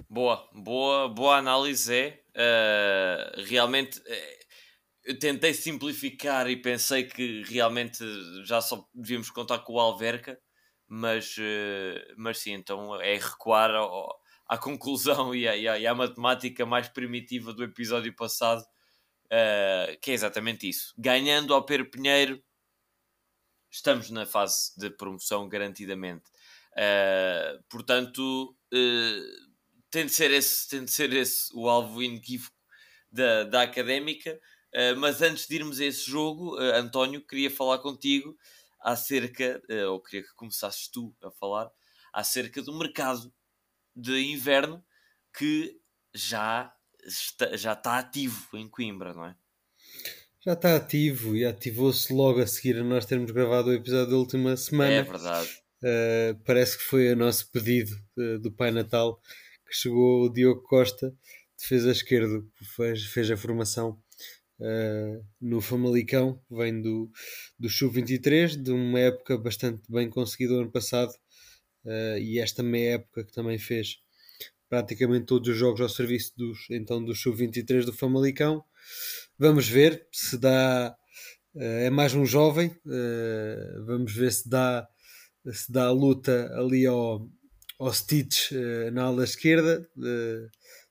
Boa, boa, boa análise é. Uh, realmente eu tentei simplificar e pensei que realmente já só devíamos contar com o Alverca, mas, uh, mas sim, então é recuar ao, à conclusão e à, e, à, matemática mais primitiva do episódio passado, que é exatamente isso. Ganhando ao Pedro Pinheiro, estamos na fase de promoção garantidamente. portanto tem de ser esse, tem de ser esse o alvo inequívoco da, da académica. Uh, mas antes de irmos a esse jogo, uh, António, queria falar contigo acerca, uh, ou queria que começasses tu a falar, acerca do mercado de inverno que já está, já está ativo em Coimbra, não é? Já está ativo e ativou-se logo a seguir a nós termos gravado o episódio da última semana. É verdade. parece que foi o nosso pedido do Pai Natal que chegou o Diogo Costa, defesa esquerdo, fez, fez a formação uh, no Famalicão, vem do, do Sub-23, de uma época bastante bem conseguida ano passado, uh, e esta meia época que também fez praticamente todos os jogos ao serviço dos, então, do Sub-23 do Famalicão. Vamos ver se dá. Uh, é mais um jovem, vamos ver se dá, se dá a luta ali ao, ao Stitch na ala esquerda.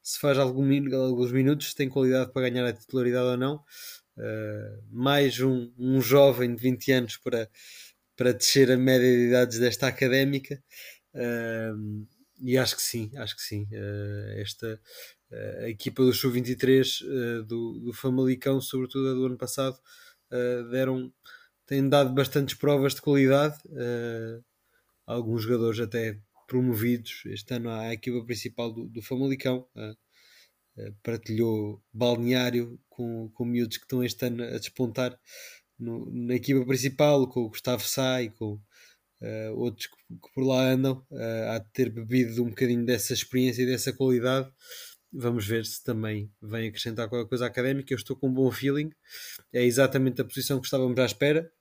Uh, se faz algum, alguns minutos, tem qualidade para ganhar a titularidade ou não. Uh, mais um, um jovem de 20 anos para, para descer a média de idades desta académica. e acho que sim, acho que sim. Uh, esta uh, a equipa do Sub-23 uh, do, do Famalicão, sobretudo a do ano passado, deram, têm dado bastantes provas de qualidade. alguns jogadores até promovidos este ano à equipa principal do, do Famalicão. partilhou balneário com, com miúdos que estão este ano a despontar no, na equipa principal, com o Gustavo Sá e com uh, outros que, que, por lá andam, uh, há de ter bebido um bocadinho dessa experiência e dessa qualidade. Vamos ver se também vem acrescentar qualquer coisa académica. Eu estou com um bom feeling, é exatamente a posição que estávamos à espera.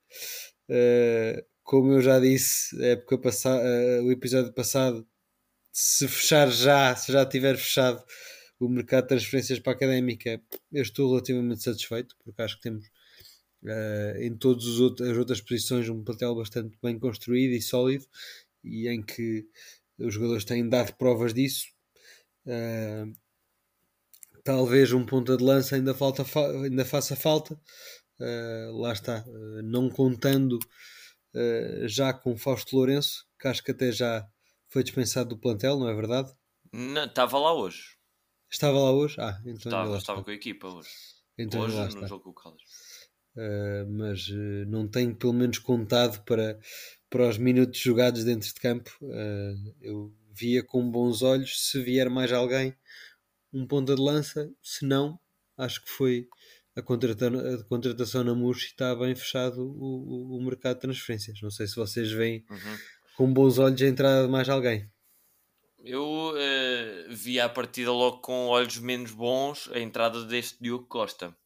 Uh, como eu já disse, época passada, o episódio passado, se fechar já, se já tiver fechado o mercado de transferências para a académica, eu estou relativamente satisfeito, porque acho que temos uh, em todas as outras posições um plantel bastante bem construído e sólido e em que os jogadores têm dado provas disso. Uh, talvez um ponta de lança ainda, falta, ainda faça falta. Uh, lá está, uh, não contando uh, já com Fausto Lourenço, que acho que até já foi dispensado do plantel, não é verdade? Não, estava lá hoje. Estava lá hoje? Ah, então estava, estava com a equipa hoje. Então hoje no jogo com o Caldas uh, mas uh, não tenho pelo menos contado para, para os minutos jogados dentro de campo. Uh, eu via com bons olhos se vier mais alguém, um ponta de lança, se não, acho que foi a contratação, a contratação na Murchi está bem fechado o, o, o, mercado de transferências. Não sei se vocês veem uhum. com bons olhos a entrada de mais alguém. Eu uh, vi a partida logo com olhos menos bons a entrada deste Diogo Costa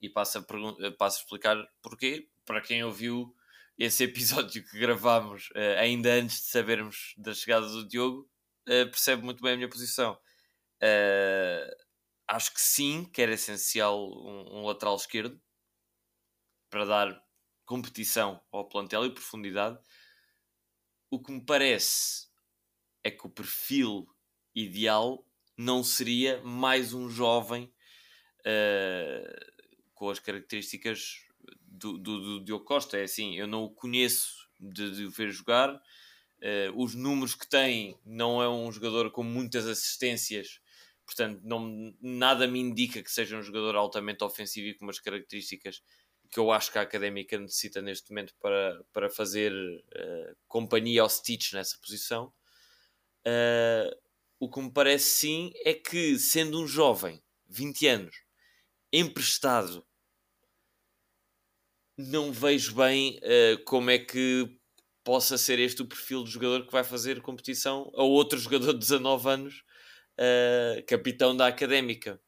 e passo a, eh, passo a explicar porquê. Para quem ouviu esse episódio que gravámos uh, ainda antes de sabermos da chegada do Diogo, uh, percebe muito bem a minha posição. Uh, acho que sim, que era essencial um, um, lateral esquerdo para dar competição ao plantel e profundidade. O que me parece é que o perfil ideal não seria mais um jovem uh, com as características do, do, do Diogo Costa. É assim, eu não o conheço de, de o ver jogar. Uh, os números que tem, não é um jogador com muitas assistências, portanto, não, nada me indica que seja um jogador altamente ofensivo e com umas características que eu acho que a académica necessita neste momento para, para fazer uh, companhia ao Stitch nessa posição. Uh, o que me parece sim é que, sendo um jovem, 20 anos, emprestado não vejo bem uh, como é que possa ser este o perfil do jogador que vai fazer competição a outro jogador de 19 anos, uh, capitão da académica.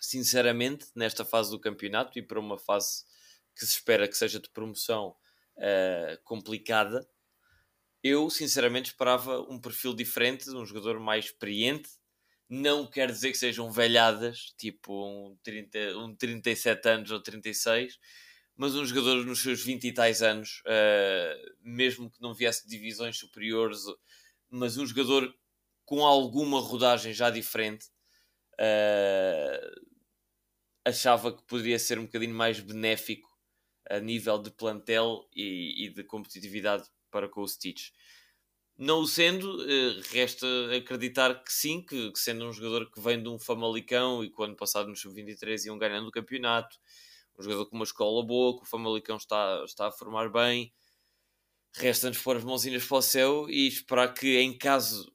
Sinceramente, nesta fase do campeonato e para uma fase que se espera que seja de promoção uh, complicada, eu sinceramente esperava um perfil diferente, um jogador mais experiente. Não quer dizer que sejam velhadas, tipo um, 30, um 37 anos ou 36, mas um jogador nos seus 20 e tais anos, uh, mesmo que não viesse de divisões superiores, mas um jogador com alguma rodagem já diferente, uh, achava que poderia ser um bocadinho mais benéfico a nível de plantel e, e de competitividade para com o Stitch. Não o sendo, uh, resta acreditar que sim, que, que, sendo um jogador que vem de um Famalicão e que o ano passado no Sub-23 iam ganhando o campeonato, um jogador com uma escola boa, que o Famalicão está, está a formar bem. Resta-nos pôr as mãozinhas para o céu e esperar que, em caso.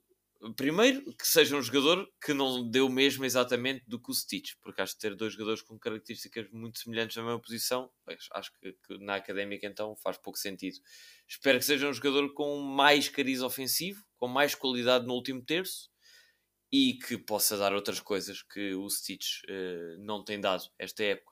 Primeiro, que seja um jogador que não deu mesmo exatamente do que o Stitch, porque acho que ter dois jogadores com características muito semelhantes na mesma posição, acho que, que, na académica então faz pouco sentido. Espero que seja um jogador com mais cariz ofensivo, com mais qualidade no último terço e que possa dar outras coisas que o Stitch uh, não tem dado esta época.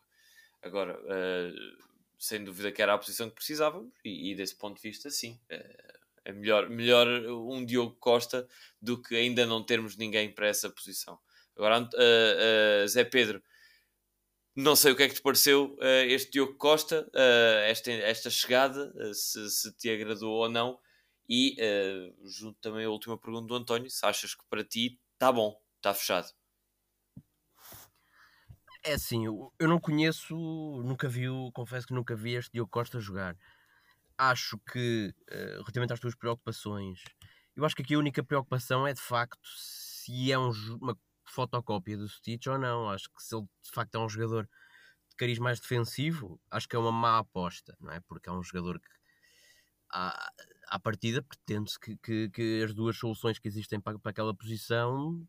Agora, uh, sem dúvida que era a posição que precisávamos, e, e desse ponto de vista, sim. Uh, é melhor, melhor um Diogo Costa do que ainda não termos ninguém para essa posição. Agora, uh, Zé Pedro, não sei o que é que te pareceu este Diogo Costa, esta, esta chegada, se, se, te agradou ou não. E junto também a última pergunta do António: se achas que para ti está bom, está fechado. É assim, eu, eu não conheço, nunca vi, confesso que nunca vi este Diogo Costa jogar. Acho que, uh, relativamente às tuas preocupações eu acho que aqui a única preocupação é de facto se é um, uma fotocópia do Stitch ou não. Acho que se ele de facto é um jogador de cariz mais defensivo, acho que é uma má aposta, não é? Porque é um jogador que à, à partida pretende-se que, que, que, as duas soluções que existem para, para aquela posição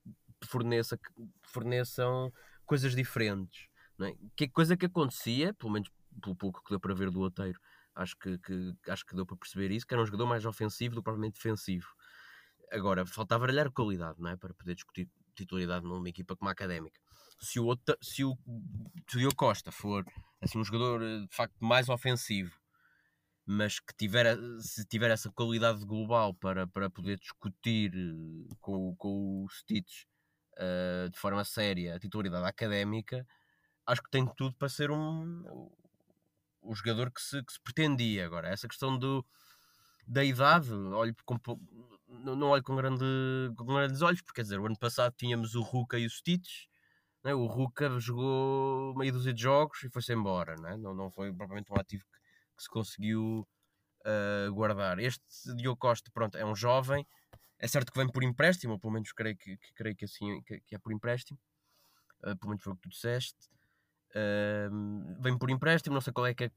forneça, forneçam coisas diferentes. Não é? Que coisa que acontecia, pelo menos pelo pouco que deu para ver do Oteiro, acho que, que, acho que deu para perceber isso, que era um jogador mais ofensivo do que propriamente defensivo. Agora, faltava olhar qualidade, não é? Para poder discutir titularidade numa equipa como a Académica. Se o, outro, se o, se o Costa for assim, um jogador eh, de facto mais ofensivo, mas que tiver, se tiver essa qualidade global para, para poder discutir eh, com, com o Stitch uh, de forma séria a titularidade académica, acho que tem tudo para ser um, o jogador que se, que se pretendia. Agora, essa questão do, da idade, olho com, não, não olho com, grande, com grandes olhos, porque quer dizer, o ano passado tínhamos o Ruka e o Stitch. Né? O Ruka jogou meia dúzia de jogos e foi-se embora, né? não, não foi propriamente um ativo que, que se conseguiu uh, guardar. Este Diogo Costa, pronto, é um jovem, é certo que vem por empréstimo, ou pelo menos creio que, que creio que assim que, que é por empréstimo, uh, pelo menos foi o que tu disseste. Uh, vem por empréstimo, não sei qual é que é a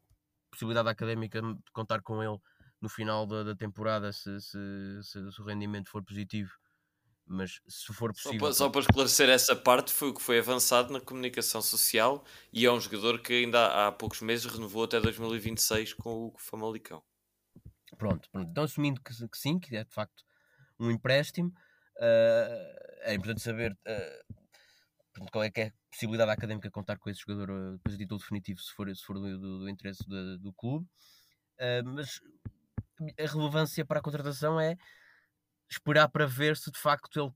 possibilidade académica de contar com ele no final da, da temporada se, se, se, se, o rendimento for positivo. Mas se for possível. Só para, só para, esclarecer essa parte, foi o que foi avançado na comunicação social e é um jogador que ainda há, poucos meses renovou até 2026 com o Famalicão. Pronto, pronto. então assumindo que, que, sim, que é de facto um empréstimo, uh, é importante saber uh, qual é que é possibilidade académica de contar com esse jogador uh, depois a título definitivo, se for, se for do, do, do interesse do, do clube. Uh, mas a relevância para a contratação é esperar para ver se de facto ele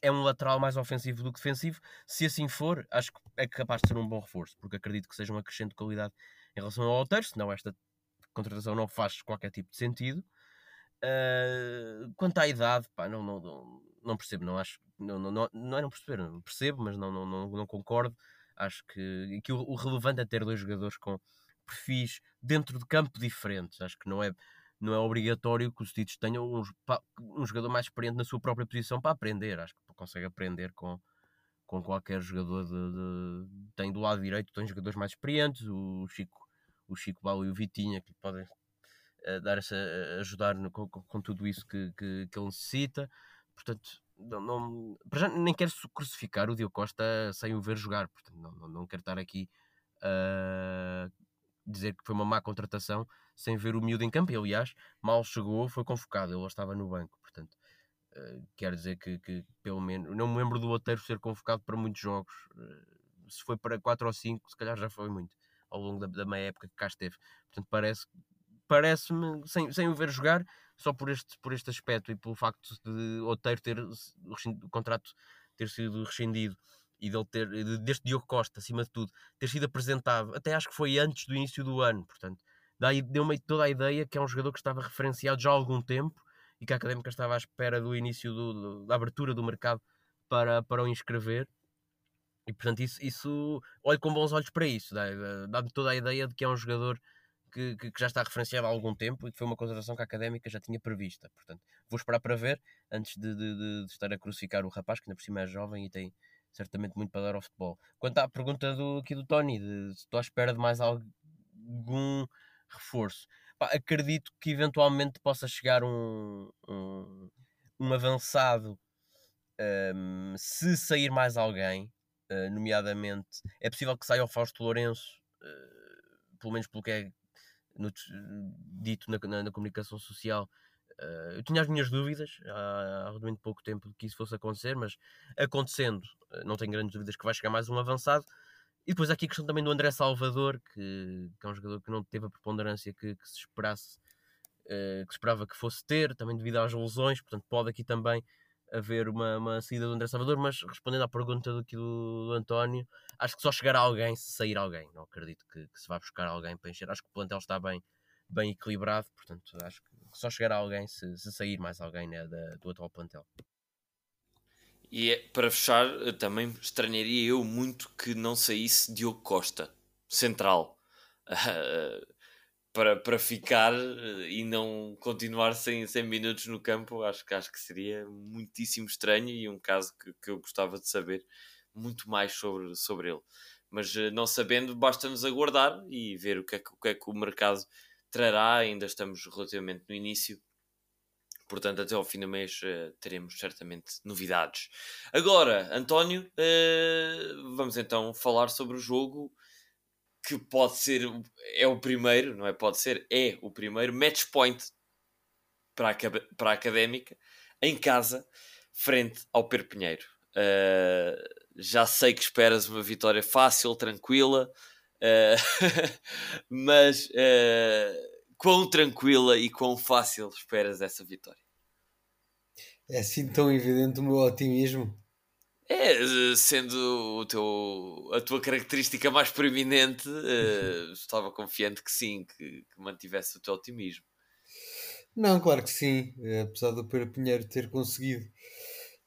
é um lateral mais ofensivo do que defensivo. Se assim for, acho que é capaz de ser um bom reforço, porque acredito que seja um acrescente de qualidade em relação ao Alter, senão esta contratação não faz qualquer tipo de sentido. Uh, quanto à idade, pá, não, não, não, não, percebo, não acho, não, não, não, é não perceber, não percebo, mas não, não, não, não concordo. Acho que, que o, o relevante é ter dois jogadores com perfis dentro de campo diferentes. Acho que não é não é obrigatório que os títulos tenham um, um, jogador mais experiente na sua própria posição para aprender. Acho que consegue aprender com, com qualquer jogador. De, de... Tem do lado direito, tem jogadores mais experientes, o Chico, o Chico Balo e o Vitinha, que podem uh, dar essa, ajudar no, com, com, tudo isso que, que, que ele necessita. Portanto, não, não, já nem quero crucificar o Diogo Costa sem o ver jogar. Portanto, não, não, não quero estar aqui a uh, dizer que foi uma má contratação sem ver o miúdo em campo. E, aliás, mal chegou, foi convocado, ele estava no banco. Portanto, uh, quer dizer que, que, pelo menos, não me lembro do Oteiro ser convocado para muitos jogos. Uh, se foi para 4 ou 5, se calhar já foi muito ao longo da, da meia época que cá esteve. Portanto, parece parece-me, sem, sem o ver jogar, só por este, por este aspecto e pelo facto de Oteiro ter o contrato ter sido rescindido e dele ter, deste Diogo Costa, acima de tudo, ter sido apresentado, até acho que foi antes do início do ano, portanto, deu-me toda a ideia que é um jogador que estava referenciado já há algum tempo e que a Académica estava à espera do início do, da abertura do mercado para, para o inscrever. E portanto, isso, isso olho com bons olhos para isso, dá-me toda a ideia de que é um jogador que, que, já está referenciado há algum tempo e que foi uma contratação que a Académica já tinha prevista. Portanto, vou esperar para ver antes de, de, de, de estar a crucificar o rapaz, que ainda por cima é jovem e tem certamente muito para dar ao futebol. Quanto à pergunta do, aqui do Tony, de, se estou à espera de mais algum reforço, pá, acredito que eventualmente possa chegar um, um, um avançado um, se sair mais alguém, uh, nomeadamente é possível que saia o Fausto Lourenço, uh, pelo menos pelo que é no, dito na, na, na comunicação social, Uh, eu tinha as minhas dúvidas há, há pouco tempo de que isso fosse acontecer, mas acontecendo, uh, não tenho grandes dúvidas que vai chegar mais um avançado. E depois há aqui a questão também do André Salvador, que, que é um jogador que não teve a preponderância que, que se esperasse, uh, que se esperava que fosse ter, também devido às lesões, portanto pode aqui também haver uma, uma saída do André Salvador, mas respondendo à pergunta do, do, do António, acho que só chegará alguém se sair alguém, não acredito que, que se vá buscar alguém para encher, acho que o plantel está bem, bem equilibrado, portanto acho que só chegará alguém se, se sair mais alguém né, da, do atual plantel. E é, para fechar, também estranharia eu muito que não saísse Diogo Costa, central. para, para ficar eh, e não continuar sem, sem minutos no campo, acho, acho que seria muitíssimo estranho e um caso que, que eu gostava de saber muito mais sobre, sobre ele. Mas eh, não sabendo, basta-nos aguardar e ver o que, é que, o que é que o mercado trará. Ainda estamos relativamente no início Portanto, até ao fim do mês uh, teremos certamente novidades. Agora, António, vamos então falar sobre o jogo que pode ser, é o primeiro, não é? Pode ser, é o primeiro match point para a, para a académica em casa, frente ao Perpinheiro. Uh, já sei que esperas uma vitória fácil, tranquila, mas quão tranquila e quão fácil esperas essa vitória? É assim tão evidente o meu otimismo? É, sendo o teu, a tua característica mais preeminente, uh, estava confiante que sim, que, que, mantivesse o teu otimismo. Não, claro que sim. Apesar do Pedro Pinheiro ter conseguido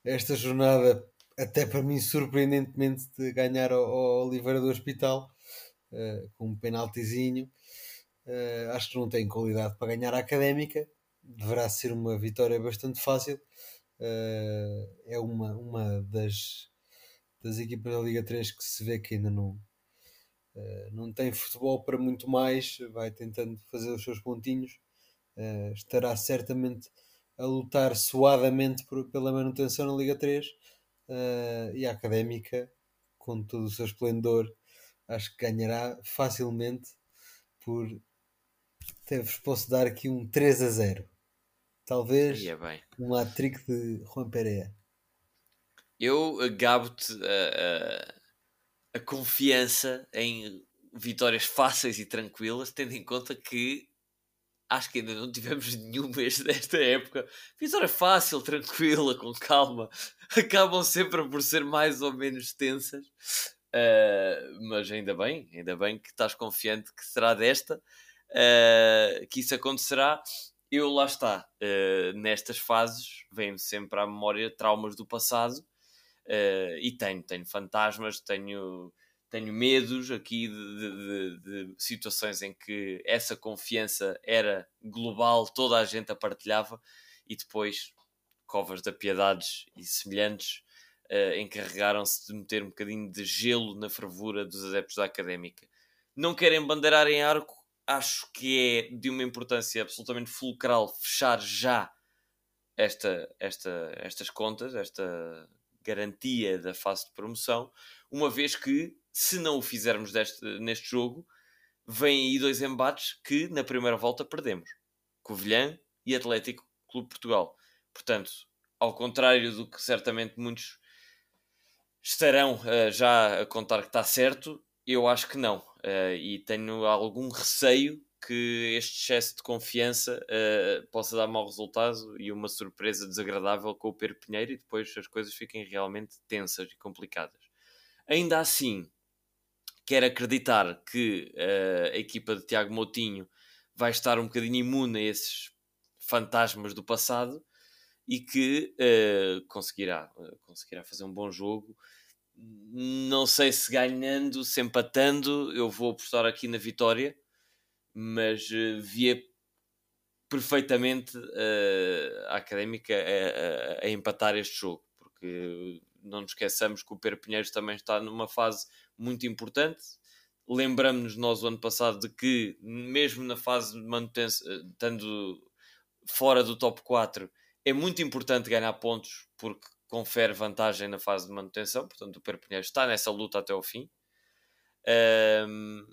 esta jornada, até para mim surpreendentemente, de ganhar ao, ao Oliveira do Hospital, uh, com um penaltizinho, Uh, acho que não tem qualidade para ganhar a académica. Deverá ser uma vitória bastante fácil. Uh, é uma, uma das, das equipas da Liga 3 que se vê que ainda não, uh, não tem futebol para muito mais. Vai tentando fazer os seus pontinhos. estará certamente a lutar suadamente por, pela manutenção na Liga 3. e a académica, com todo o seu esplendor, acho que ganhará facilmente por até vos posso dar aqui um 3 a 0. Talvez é um hat-trick de Juan Pereira. Eu gabo-te a, a, a, confiança em vitórias fáceis e tranquilas, tendo em conta que acho que ainda não tivemos nenhuma desta época. Vitória fácil, tranquila, com calma, acabam sempre por ser mais ou menos tensas. Uh, mas ainda bem, ainda bem que estás confiante que será desta uh, que isso acontecerá. Eu lá está, uh, nestas fases, vem-me sempre à memória traumas do passado uh, e tenho, tenho fantasmas, tenho, tenho medos aqui de, de, de, de, situações em que essa confiança era global, toda a gente a partilhava e depois covas da piedades e semelhantes uh, encarregaram-se de meter um bocadinho de gelo na fervura dos adeptos da académica. Não querem bandeirar em arco, acho que é de uma importância absolutamente fulcral fechar já esta, esta, estas contas, esta garantia da fase de promoção, uma vez que, se não o fizermos deste, neste jogo, vêm aí dois embates que na primeira volta perdemos: Covilhã e Atlético Clube Portugal. Portanto, ao contrário do que certamente muitos estarão uh, já a contar que está certo, eu acho que não. Uh, e tenho algum receio que este excesso de confiança uh, possa dar mau resultado e uma surpresa desagradável com o Pedro Pinheiro e depois as coisas fiquem realmente tensas e complicadas. Ainda assim, quero acreditar que uh, a equipa de Tiago Moutinho vai estar um bocadinho imune a esses fantasmas do passado e que conseguirá, conseguirá fazer um bom jogo não sei se ganhando, se empatando, eu vou apostar aqui na vitória, mas uh, via perfeitamente uh, a académica a, a, a, empatar este jogo, porque não nos esqueçamos que o Pedro Pinheiros também está numa fase muito importante. Lembramos-nos nós o ano passado de que, mesmo na fase de manutenção, eh, estando fora do top 4, é muito importante ganhar pontos, porque confere vantagem na fase de manutenção, portanto o Perpignan está nessa luta até ao fim. Um,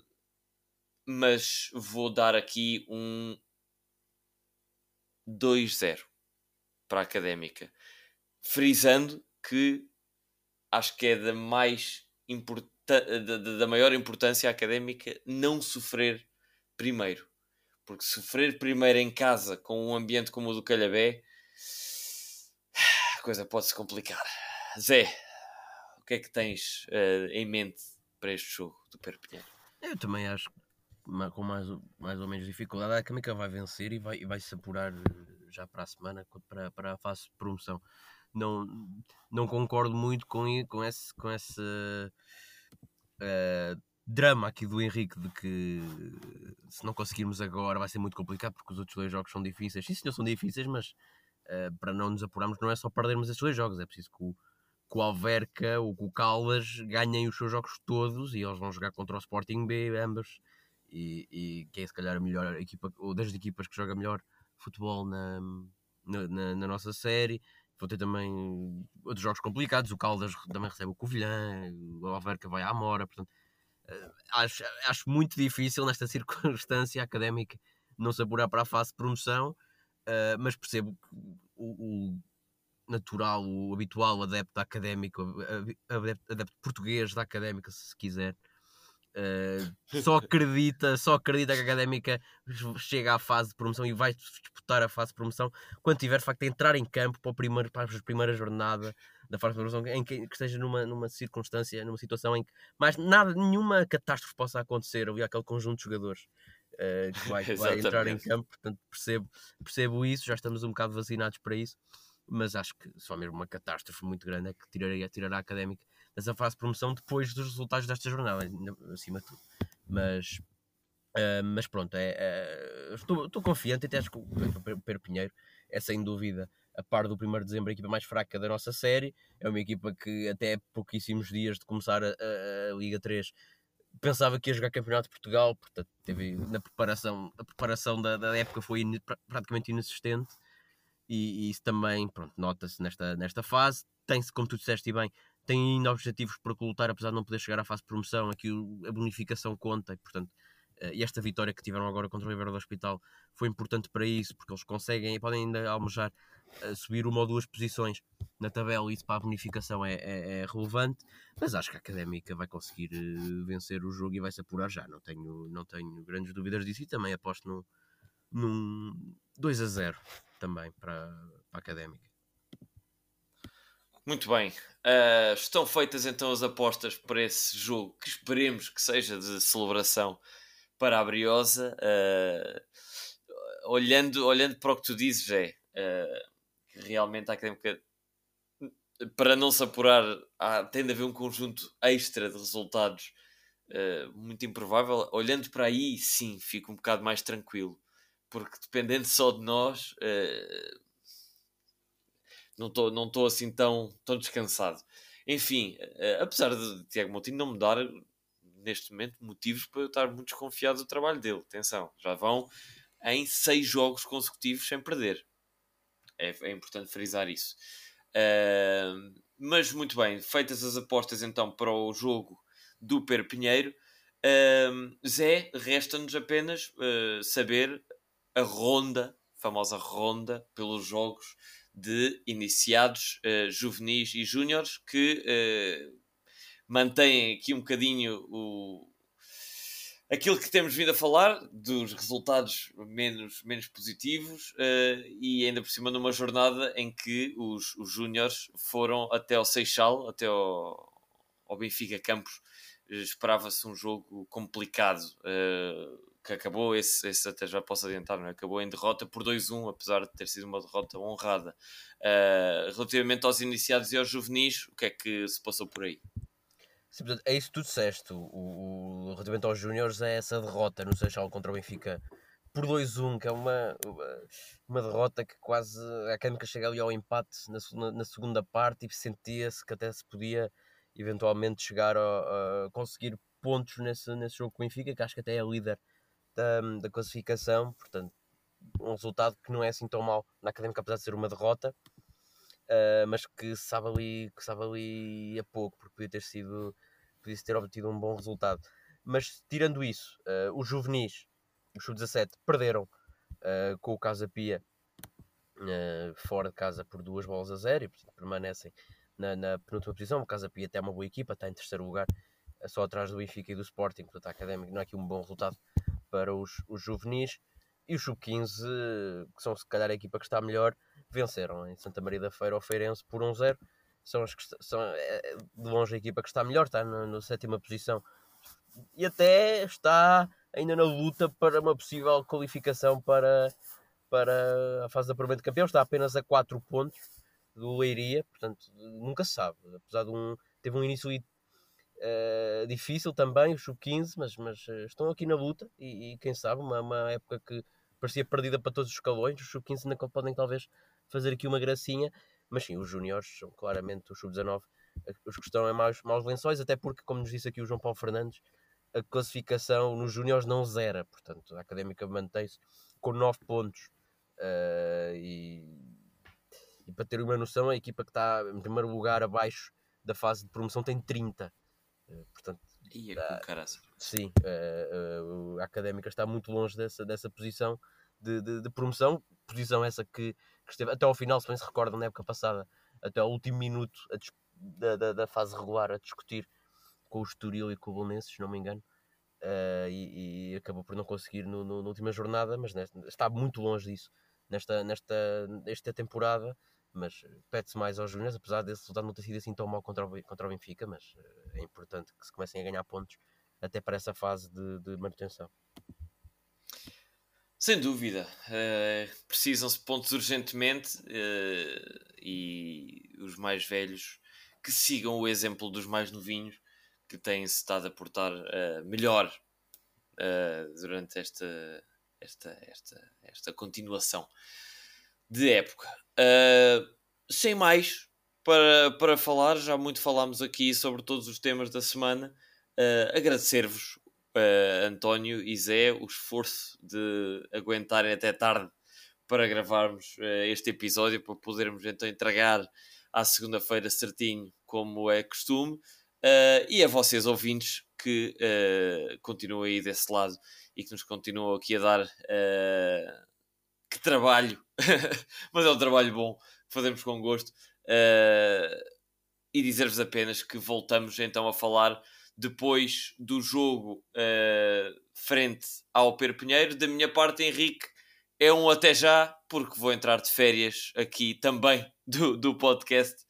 mas vou dar aqui um 2-0 para a Académica, frisando que acho que é da mais da, maior importância Académica não sofrer primeiro, porque sofrer primeiro em casa com um ambiente como o do Calhabé coisa pode se complicar. Zé, o que é que tens uh, em mente para este jogo do Perpignan? Eu também acho que com mais, mais ou menos dificuldade a Académica vai vencer e vai, e vai se apurar eh, já para a semana para, para a fase de promoção. Não, não concordo muito com, com esse, com esse uh, drama aqui do Henrique de que se não conseguirmos agora vai ser muito complicado porque os outros dois jogos são difíceis. Sim, senhor, são difíceis, mas uh, para não nos apurarmos não é só perdermos estes dois jogos, é preciso que o, que o Alverca ou que o Caldas ganhem os seus jogos todos e eles vão jogar contra o Sporting B, ambos. E, e que é se calhar a melhor equipa, ou das equipas que joga melhor futebol na, na, na, nossa série. Vou ter também outros jogos complicados. O Caldas também recebe o Covilhã, o Alverca vai à Mora. Portanto, eh, acho, acho muito difícil nesta circunstância académica não se apurar para a fase de promoção, uh, mas percebo o, o, natural, o habitual adepto da académica, o adepto, adepto português da académica, se quiser, Uh, só acredita, só acredita que a académica chega à fase de promoção e vai disputar a fase de promoção quando tiver de facto a entrar em campo para, o primeiro, para a primeira jornada da fase de promoção em que, que, esteja numa, numa circunstância, numa situação em que mais nada, nenhuma catástrofe possa acontecer ali aquele conjunto de jogadores uh, que vai, que vai entrar em campo, portanto percebo, percebo isso, já estamos um bocado vacinados para isso, mas acho que só mesmo uma catástrofe muito grande é que tiraria, tirará a académica dessa fase de promoção depois dos resultados desta jornada, acima de tudo. Mas, uh, mas pronto, é, é, estou, estou confiante, até acho que o Pedro Pinheiro é sem dúvida, a par do 1 de dezembro, a equipa mais fraca da nossa série. É uma equipa que até pouquíssimos dias de começar a, a, a Liga 3 pensava que ia jogar Campeonato de Portugal, portanto, teve na preparação, a preparação da, da época foi in, praticamente inexistente e, e, isso também, pronto, nota-se nesta, nesta fase. Tem-se, como tu disseste bem, tem ainda objetivos para lutar, apesar de não poder chegar à fase de promoção, aqui a bonificação conta, e portanto, eh, e esta vitória que tiveram agora contra o Ribeiro do Hospital foi importante para isso, porque eles conseguem e podem ainda almejar subir uma ou duas posições na tabela, isso para a bonificação é, é, é relevante, mas acho que a Académica vai conseguir eh, vencer o jogo e vai se apurar já, não tenho, não tenho grandes dúvidas disso, e também aposto num, num 2 a 0 também para, para a Académica. Muito bem. Uh, estão feitas então as apostas para esse jogo que esperemos que seja de celebração para a Briosa. Uh, olhando, olhando para o que tu dizes, é uh, realmente a académica, para não se apurar, há, tem de haver um conjunto extra de resultados muito improvável. Olhando para aí, sim, fico um bocado mais tranquilo, porque dependendo só de nós não estou não assim tão, tão descansado. Enfim, uh, apesar de Tiago Moutinho não me dar neste momento motivos para eu estar muito desconfiado do trabalho dele. Atenção, já vão em seis jogos consecutivos sem perder. É, é importante frisar isso. Uh, mas muito bem, feitas as apostas então para o jogo do Per Pinheiro, uh, Zé, resta-nos apenas uh, saber a ronda, a famosa ronda pelos jogos de iniciados, uh, juvenis e júniores que uh, mantêm aqui um bocadinho o, aquilo que temos vindo a falar dos resultados menos, menos positivos uh, e ainda por cima numa jornada em que os, os júniores foram até ao Seixal, até ao, ao Benfica Campos. Esperava-se um jogo complicado. Uh, que acabou, esse, esse até já posso adiantar, é? acabou em derrota por 2-1, apesar de ter sido uma derrota honrada. Uh, relativamente aos iniciados e aos juvenis, o que é que se passou por aí? Sim, portanto, é isso que tu disseste. O, o, relativamente aos júniores, é essa derrota no Seixal contra o Benfica por 2-1, que é uma, uma derrota que quase a Académica chega ali ao empate na, na segunda parte e sentia-se que até se podia eventualmente chegar a, a conseguir pontos nesse, nesse jogo com o Benfica, que acho que até é líder da, da classificação, portanto, um resultado que não é assim tão mau na Académica, apesar de ser uma derrota, uh, mas que sabe, ali, que sabe ali a pouco, porque podia ter sido, podia ter obtido um bom resultado. Mas tirando isso, uh, os juvenis, os sub-17, perderam uh, com o Casa Pia fora de casa por duas bolas a zero e portanto, permanecem na, na penúltima posição. O Casa Pia até é uma boa equipa, está em terceiro lugar, só atrás do Benfica e do Sporting, portanto a Académica não é aqui um bom resultado para os, os juvenis e os sub-15, que são se calhar a equipa que está melhor, venceram em Santa Maria da Feira ao Feirense por 1-0. São, as que são é, de longe a equipa que está melhor, está na, sétima posição e até está ainda na luta para uma possível qualificação para, para a fase de apuramento de campeão. Está apenas a 4 pontos do Leiria, portanto nunca se sabe. Apesar de um. Teve um início Uh, difícil também, o sub-15, mas, mas uh, estão aqui na luta e, e quem sabe, uma, uma, época que parecia perdida para todos os escalões, os sub-15 ainda podem talvez fazer aqui uma gracinha, mas sim, os júniores são claramente os sub-19 os que estão em maus, maus lençóis, até porque, como nos disse aqui o João Paulo Fernandes, a classificação nos júniores não zera, portanto a Académica mantém-se com 9 pontos uh, e, e para ter uma noção, a equipa que está em primeiro lugar abaixo da fase de promoção tem 30 eh, portanto, Ia, uh, sim, uh, uh, a académica está muito longe dessa, dessa posição de, de, de promoção, posição essa que, que, esteve até ao final, se bem se recordam, na época passada, até ao último minuto da, da, da, fase regular a discutir com o Estoril e com o Bolonenses, se não me engano, e, e, acabou por não conseguir no, no, na última jornada, mas nesta, está muito longe disso nesta, nesta, nesta temporada mas pede-se mais aos júniores, apesar desse resultado não ter sido assim tão mal contra o, contra o Benfica, mas eh, é importante que se comecem a ganhar pontos até para essa fase de, de manutenção. Sem dúvida, uh, precisam-se pontos urgentemente uh, e os mais velhos que sigam o exemplo dos mais novinhos que têm-se estado a portar uh, melhor durante esta, esta, esta, esta continuação de época. Sem mais para, para falar, já muito falámos aqui sobre todos os temas da semana. Agradecer-vos, uh, António e Zé, o esforço de aguentarem até tarde para gravarmos este episódio, para podermos então entregar à segunda-feira certinho, como é costume. e a vocês, ouvintes, que continuam aí desse lado e que nos continuam aqui a dar que trabalho, mas é um trabalho bom, fazemos com gosto. Uh, e dizer-vos apenas que voltamos então a falar depois do jogo uh, frente ao Per Pinheiro. Da minha parte, Henrique, é um até já, porque vou entrar de férias aqui também do, do podcast,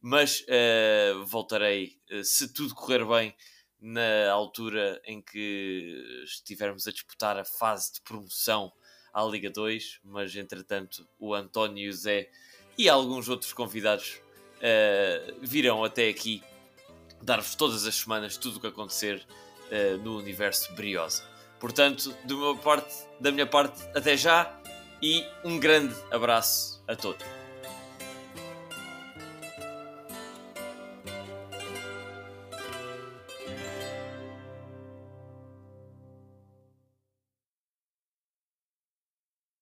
mas uh, voltarei, se tudo correr bem, na altura em que estivermos a disputar a fase de promoção à Liga 2, mas entretanto o António Zé e alguns outros convidados uh, virão até aqui dar-vos todas as semanas tudo o que acontecer uh, no universo Briosa. Portanto, do meu parte, da minha parte, até já e um grande abraço a todos.